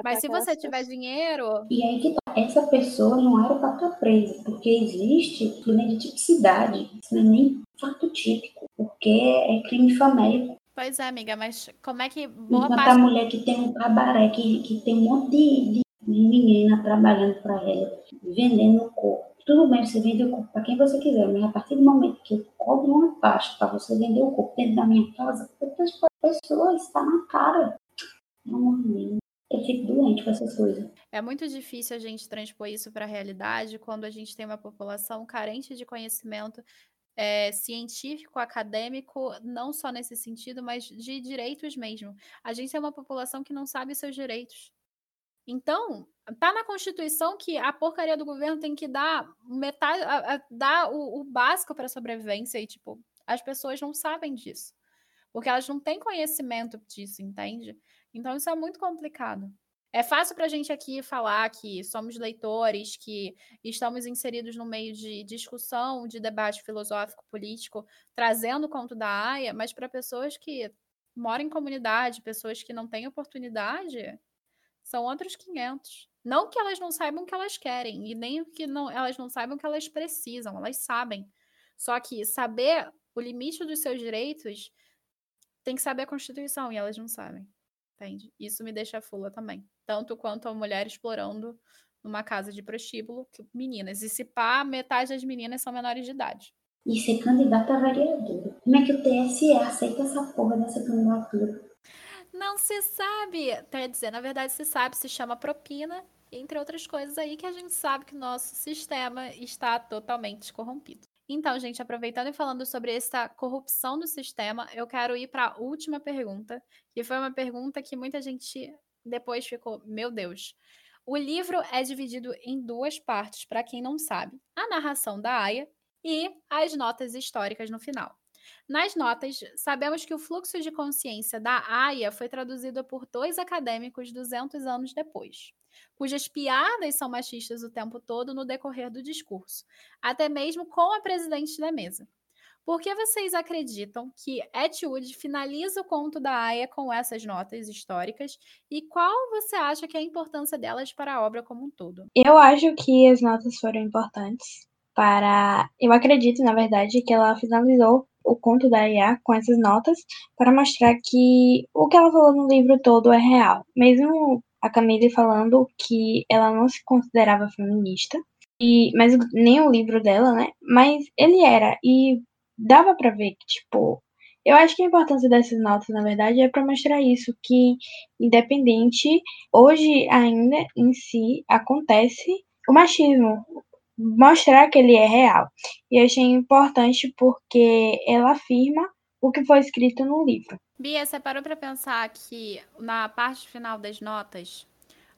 Mas pra se você tiver pessoas- dinheiro, E aí que tá. Essa pessoa não era para estar presa, porque existe crime de tipicidade. Isso não é nem fato típico, porque é crime famélico. Pois é, amiga, mas como é que boa Enquanto a parte mulher que tem um cabaré, que, que tem um monte de, de menina trabalhando para ela, vendendo o corpo. Tudo bem, você vende o corpo para quem você quiser, mas a partir do momento que eu cobro uma taxa para você vender o corpo dentro da minha casa, outras pessoas está na cara. Não, amigo. Eu fico doente com essas coisas. É muito difícil a gente transpor isso para a realidade quando a gente tem uma população carente de conhecimento eh, científico, acadêmico, não só nesse sentido, mas de direitos mesmo. A gente é uma população que não sabe seus direitos. Então, tá na Constituição que a porcaria do governo tem que dar metade, a- a- dar o, o básico para sobrevivência e, tipo, as pessoas não sabem disso. Porque elas não têm conhecimento disso, entende? Então, isso é muito complicado. É fácil para a gente aqui falar que somos leitores, que estamos inseridos no meio de discussão, de debate filosófico, político, trazendo o conto da Aya, mas para pessoas que moram em comunidade, pessoas que não têm oportunidade, são outros 500. Não que elas não saibam o que elas querem, e nem que não, elas não saibam o que elas precisam, elas sabem. Só que saber o limite dos seus direitos tem que saber a Constituição, e elas não sabem. Entende? Isso me deixa fula também. Tanto quanto a mulher explorando numa casa de prostíbulo que- meninas. E se pá, metade das meninas são menores de idade. E ser candidata a vereadora. Como é que o TSE aceita essa porra dessa candidatura? Não se sabe. Quer dizer, na verdade se sabe, se chama propina, entre outras coisas aí que a gente sabe que o nosso sistema está totalmente corrompido. Então, gente, aproveitando e falando sobre essa corrupção do sistema, eu quero ir para a última pergunta, que foi uma pergunta que muita gente depois ficou, meu Deus. O livro é dividido em duas partes, para quem não sabe: a narração da Aya e as notas históricas no final. Nas notas, sabemos que o fluxo de consciência da Aya foi traduzido por dois acadêmicos 200 anos depois, cujas piadas são machistas o tempo todo no decorrer do discurso, até mesmo com a presidente da mesa. Por que vocês acreditam que Atwood finaliza o conto da Aya com essas notas históricas e qual você acha que é a importância delas para a obra como um todo? Eu acho que as notas foram importantes para. Eu acredito, na verdade, que ela finalizou o conto da IA com essas notas para mostrar que o que ela falou no livro todo é real. Mesmo a Camille falando que ela não se considerava feminista, e mas nem o livro dela, né? Mas ele era e dava para ver que tipo eu acho que a importância dessas notas, na verdade, é para mostrar isso, que independente, hoje ainda em si acontece o machismo, mostrar que ele é real. E achei importante porque ela afirma o que foi escrito no livro. Bia, você parou para pensar que na parte final das notas,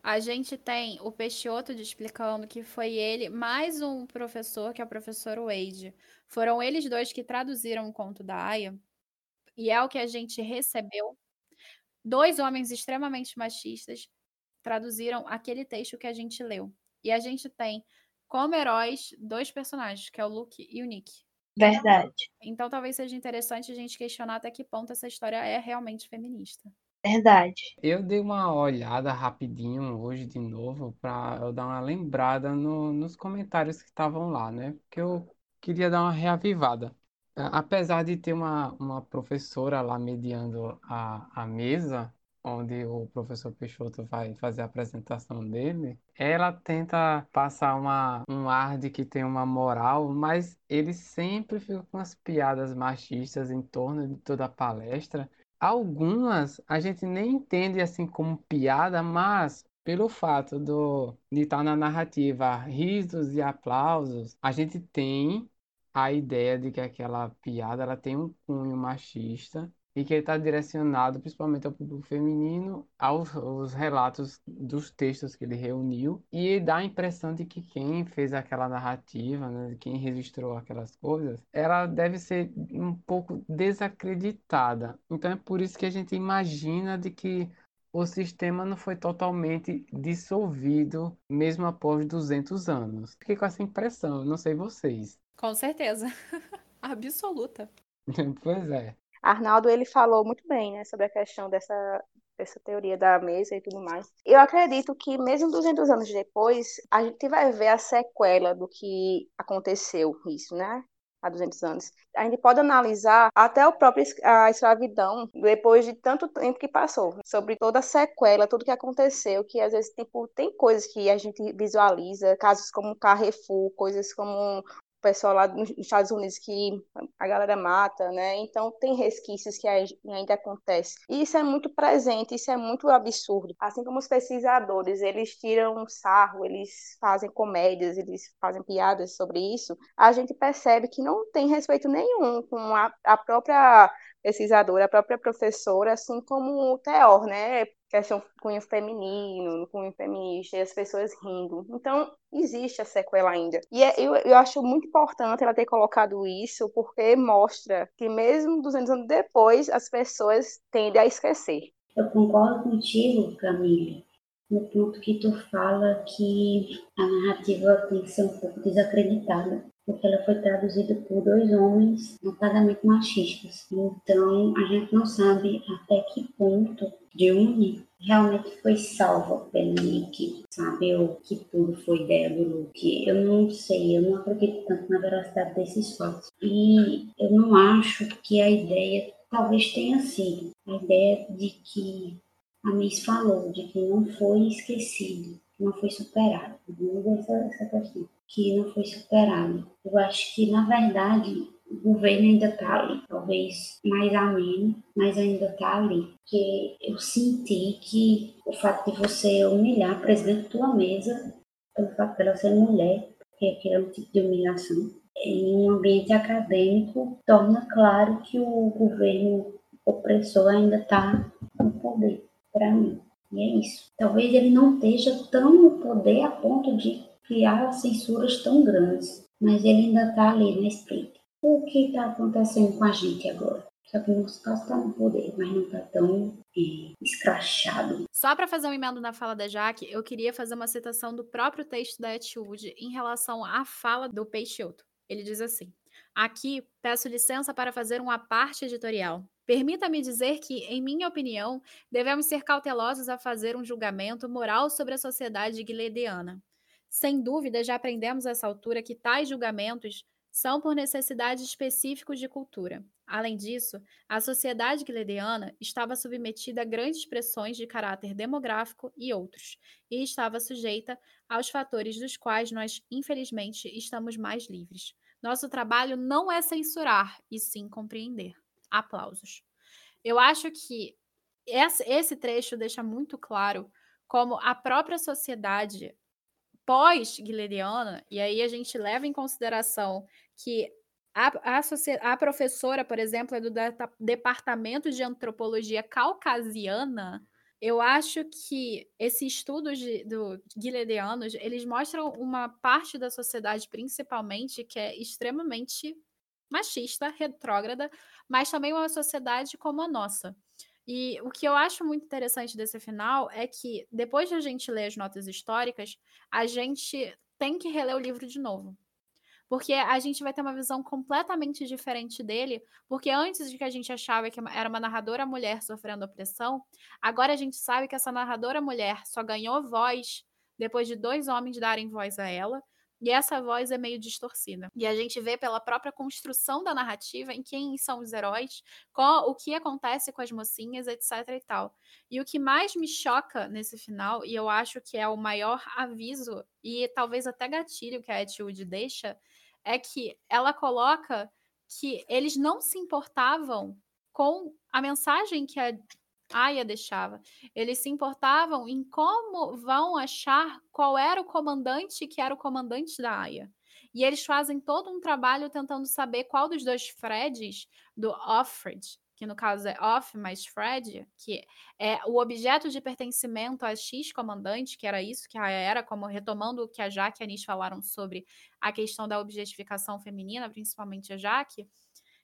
a gente tem o Peixoto explicando que foi ele mais um professor, que é o professor Wade. Foram eles dois que traduziram o conto da Aya. E é o que a gente recebeu. Dois homens extremamente machistas traduziram aquele texto que a gente leu. E a gente tem como heróis dois personagens, que é o Luke e o Nick. Verdade. Então talvez seja interessante a gente questionar até que ponto essa história é realmente feminista. Verdade. Eu dei uma olhada rapidinho hoje de novo para eu dar uma lembrada no- nos comentários que estavam lá, né? Porque eu queria dar uma reavivada. Apesar de ter uma, uma professora lá mediando a, a mesa, onde o professor Peixoto vai fazer a apresentação dele, ela tenta passar uma, um ar de que tem uma moral, mas ele sempre fica com as piadas machistas em torno de toda a palestra. Algumas a gente nem entende assim como piada, mas pelo fato do, de estar na narrativa risos e aplausos, a gente tem a ideia de que aquela piada ela tem um cunho machista e que ele está direcionado principalmente ao público feminino, aos, aos, relatos dos textos que ele reuniu, e dá a impressão de que quem fez aquela narrativa, né, quem registrou aquelas coisas, ela deve ser um pouco desacreditada. Então é por isso que a gente imagina de que o sistema não foi totalmente dissolvido mesmo após 200 anos. Fiquei com essa impressão, não sei vocês. Com certeza. Absoluta. pois é. Arnaldo ele falou muito bem, né, sobre a questão dessa dessa teoria da mesa e tudo mais. Eu acredito que mesmo 200 anos depois, a gente vai ver a sequela do que aconteceu isso, né? Há 200 anos. A gente pode analisar até o próprio a escravidão depois de tanto tempo que passou, sobre toda a sequela, tudo que aconteceu, que às vezes tipo tem coisas que a gente visualiza, casos como Carrefour, coisas como pessoal lá nos Estados Unidos que a galera mata, né? Então tem resquícios que ainda acontecem. E isso é muito presente, isso é muito absurdo. Assim como os pesquisadores, eles tiram sarro, eles fazem comédias, eles fazem piadas sobre isso, a gente percebe que não tem respeito nenhum com a, a própria pesquisadora, a própria professora, assim como o Teor, né? Questão cunho feminino, cunho feminista, e as pessoas rindo. Então, existe a sequela ainda. E é, eu, eu acho muito importante ela ter colocado isso, porque mostra que mesmo 200 anos depois, as pessoas tendem a esquecer. Eu concordo contigo, Camille, no ponto que tu fala que a narrativa tem que ser um pouco desacreditada porque ela foi traduzida por dois homens notadamente machistas. Então, a gente não sabe até que ponto June realmente foi salva pelo Nick, sabe? Ou que tudo foi ideia do Luke. Eu não sei, eu não acredito tanto na veracidade desses fatos. E eu não acho que a ideia talvez tenha sido a ideia de que a Miss falou, de que não foi esquecido, não foi superado. Essa, essa questão que não foi superado. Eu acho que, na verdade, o governo ainda está ali, talvez mais ameno, mas ainda está ali. Porque eu senti que o fato de você humilhar a presidente da tua mesa, pelo fato dela ser mulher, porque aquele é um tipo de humilhação, em um ambiente acadêmico, torna claro que o governo opressor ainda está no poder, para mim. E é isso. Talvez ele não esteja tão no poder a ponto de criar censuras tão grandes, mas ele ainda está ali na espreita. O que está acontecendo com a gente agora? Só que o nosso caso está no poder, mas não está tão é, escrachado. Só para fazer um emendo na fala da Jaque, eu queria fazer uma citação do próprio texto da Etwood em relação à fala do Peixoto. Ele diz assim: Aqui peço licença para fazer uma parte editorial. Permita-me dizer que, em minha opinião, devemos ser cautelosos a fazer um julgamento moral sobre a sociedade guilediana. Sem dúvida, já aprendemos a essa altura que tais julgamentos são por necessidades específicos de cultura. Além disso, a sociedade guilediana estava submetida a grandes pressões de caráter demográfico e outros, e estava sujeita aos fatores dos quais nós, infelizmente, estamos mais livres. Nosso trabalho não é censurar, e sim compreender. Aplausos. Eu acho que esse trecho deixa muito claro como a própria sociedade pós-guileriana, e aí a gente leva em consideração que a, a, a professora, por exemplo, é do Departamento de Antropologia Caucasiana, eu acho que esses estudos de, eles mostram uma parte da sociedade, principalmente, que é extremamente machista, retrógrada, mas também uma sociedade como a nossa. E o que eu acho muito interessante desse final é que, depois de a gente ler as notas históricas, a gente tem que reler o livro de novo. Porque a gente vai ter uma visão completamente diferente dele, porque antes de que a gente achava que era uma narradora mulher sofrendo opressão, agora a gente sabe que essa narradora mulher só ganhou voz depois de dois homens darem voz a ela, E essa voz é meio distorcida. E a gente vê pela própria construção da narrativa em quem são os heróis, qual, o que acontece com as mocinhas, etc e tal. E o que mais me choca nesse final, e eu acho que é o maior aviso e talvez até gatilho que a Etude deixa, é que ela coloca que eles não se importavam com a mensagem que a Aya deixava. Eles se importavam em como vão achar qual era o comandante que era o comandante da Aya. E eles fazem todo um trabalho tentando saber qual dos dois Freds, do Offred, que no caso é Off mais Fred, que é o objeto de pertencimento a X comandante, que era isso que a era, como retomando o que a Jaque e a Anis falaram sobre a questão da objetificação feminina, principalmente a Jaque,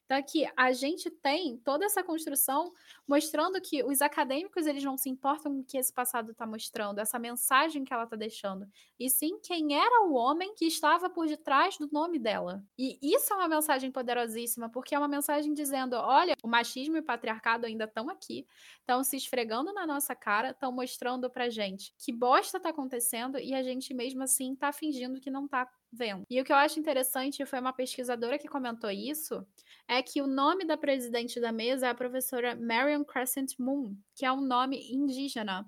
então aqui a gente tem toda essa construção mostrando que os acadêmicos eles não se importam com o que esse passado está mostrando, essa mensagem que ela está deixando, e sim quem era o homem que estava por detrás do nome dela. E isso é uma mensagem poderosíssima, porque é uma mensagem dizendo, olha, o machismo e o patriarcado ainda estão aqui, estão se esfregando na nossa cara, estão mostrando pra gente que bosta tá acontecendo e a gente mesmo assim tá fingindo que não tá vendo. E o que eu acho interessante, foi uma pesquisadora que comentou isso, é que o nome da presidente da mesa é a professora Marion Crescent Moon, que é um nome indígena.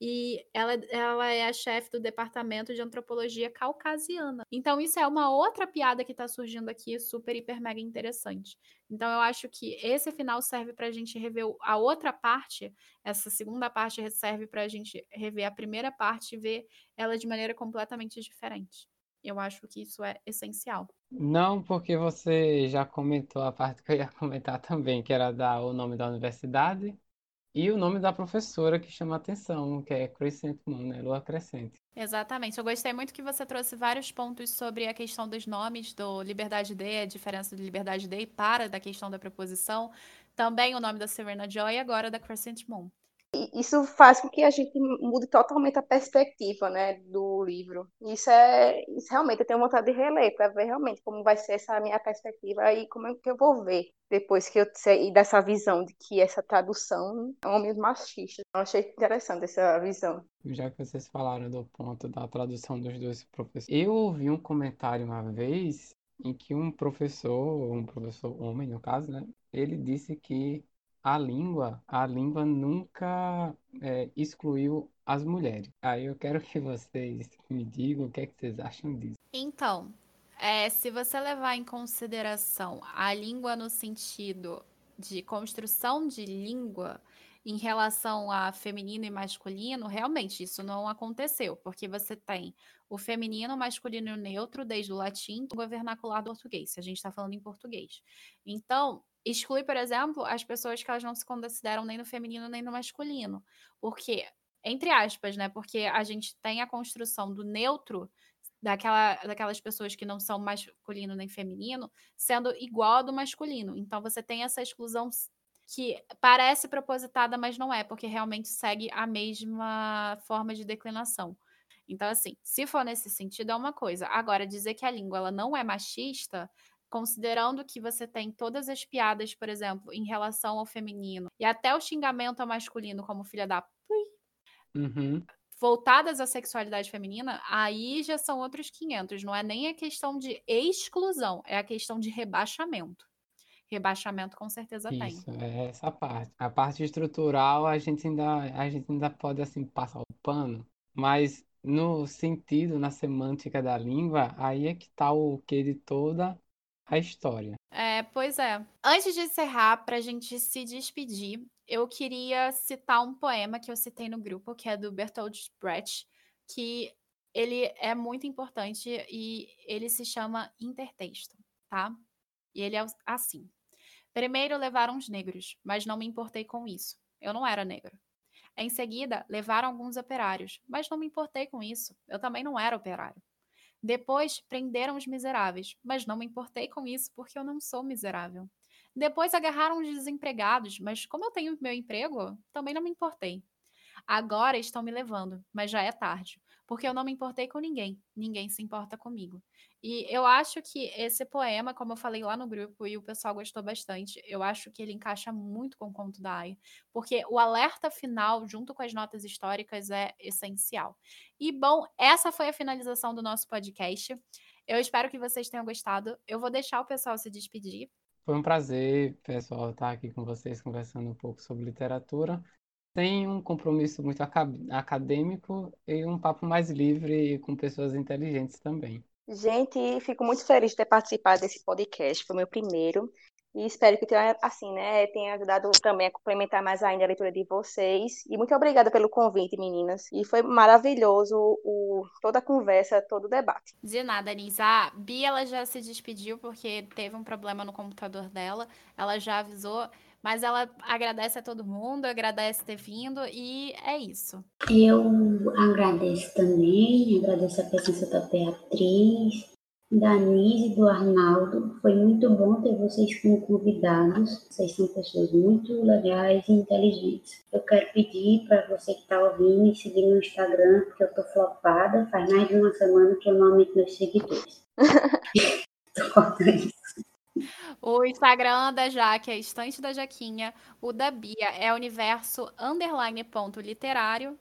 E ela, ela é a chefe do departamento de antropologia caucasiana. Então, isso é uma outra piada que está surgindo aqui, super, hiper, mega interessante. Então, eu acho que esse final serve para a gente rever a outra parte. Essa segunda parte serve para a gente rever a primeira parte e ver ela de maneira completamente diferente. Eu acho que isso é essencial. Não, porque você já comentou a parte que eu ia comentar também, que era dar o nome da universidade e o nome da professora que chama a atenção, que é Crescent Moon, né? Lua Crescente. Exatamente. Eu gostei muito que você trouxe vários pontos sobre a questão dos nomes, do Liberdade Day, a diferença de Liberdade Day para da questão da preposição. Também o nome da Serena Joy e agora da Crescent Moon isso faz com que a gente mude totalmente a perspectiva, né, do livro. Isso é, isso realmente eu tenho vontade de reler para ver realmente como vai ser essa minha perspectiva e como é que eu vou ver depois que eu sei dessa visão de que essa tradução é homens machistas. Eu achei interessante essa visão. Já que vocês falaram do ponto da tradução dos dois professores, eu ouvi um comentário uma vez em que um professor, um professor homem no caso, né, ele disse que a língua, a língua nunca é, excluiu as mulheres. Aí eu quero que vocês me digam o que, é que vocês acham disso. Então, é, se você levar em consideração a língua no sentido de construção de língua em relação a feminino e masculino, realmente isso não aconteceu, porque você tem o feminino, o masculino e o neutro desde o latim, o vernacular do português, se a gente está falando em português. Então, exclui, por exemplo, as pessoas que elas não se consideram nem no feminino nem no masculino. Porque, entre aspas, né? Porque a gente tem a construção do neutro daquela, daquelas pessoas que não são masculino nem feminino sendo igual a do masculino. Então você tem essa exclusão que parece propositada, mas não é, porque realmente segue a mesma forma de declinação. Então, assim, se for nesse sentido, é uma coisa. Agora, dizer que a língua ela não é machista considerando que você tem todas as piadas, por exemplo, em relação ao feminino e até o xingamento ao masculino, como filha da uhum. voltadas à sexualidade feminina, aí já são outros 500. Não é nem a questão de exclusão, é a questão de rebaixamento. Rebaixamento com certeza Isso, tem. é essa parte. A parte estrutural a gente ainda, a gente ainda pode assim passar o pano, mas no sentido, na semântica da língua, aí é que tá o que de toda a história. É, pois é. Antes de encerrar, para a gente se despedir, eu queria citar um poema que eu citei no grupo, que é do Bertolt Brecht, que ele é muito importante e ele se chama Intertexto, tá? E ele é assim. Primeiro levaram os negros, mas não me importei com isso. Eu não era negro. Em seguida, levaram alguns operários, mas não me importei com isso. Eu também não era operário. Depois prenderam os miseráveis, mas não me importei com isso porque eu não sou miserável. Depois agarraram os desempregados, mas como eu tenho meu emprego, também não me importei. Agora estão me levando, mas já é tarde porque eu não me importei com ninguém, ninguém se importa comigo. E eu acho que esse poema, como eu falei lá no grupo e o pessoal gostou bastante, eu acho que ele encaixa muito com o conto da Aya, porque o alerta final, junto com as notas históricas, é essencial. E bom, essa foi a finalização do nosso podcast. Eu espero que vocês tenham gostado. Eu vou deixar o pessoal se despedir. Foi um prazer, pessoal, estar aqui com vocês conversando um pouco sobre literatura. Tem um compromisso muito acadêmico e um papo mais livre com pessoas inteligentes também. Gente, fico muito feliz de ter participado desse podcast, foi meu primeiro. E espero que tenha, assim, né, tenha ajudado também a complementar mais ainda a leitura de vocês. E muito obrigada pelo convite, meninas. E foi maravilhoso o, toda a conversa, todo o debate. De nada, Nisa. A Bia, ela já se despediu porque teve um problema no computador dela. Ela já avisou. Mas ela agradece a todo mundo, agradece ter vindo e é isso. Eu agradeço também, agradeço a presença da Beatriz, da Nise e do Arnaldo. Foi muito bom ter vocês como convidados. Vocês são pessoas muito legais e inteligentes. Eu quero pedir para você que está ouvindo me seguir no Instagram, porque eu tô flopada. Faz mais de uma semana que eu não aumento meus seguidores. O Instagram da Jaque é Estante da Jaquinha. O da Bia é universo underline ponto literário.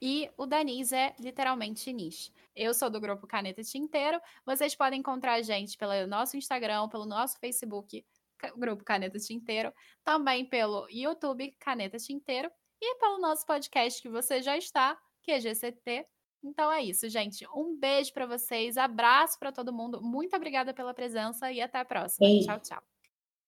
E o da Nis é literalmente Nis. Eu sou do grupo Caneta Tinteiro. Vocês podem encontrar a gente pelo nosso Instagram, pelo nosso Facebook, grupo Caneta Tinteiro, também pelo YouTube Caneta Tinteiro e pelo nosso podcast que você já está, que é GCT. Então é isso, gente. Um beijo para vocês, abraço para todo mundo. Muito obrigada pela presença e até a próxima. Tchau, tchau.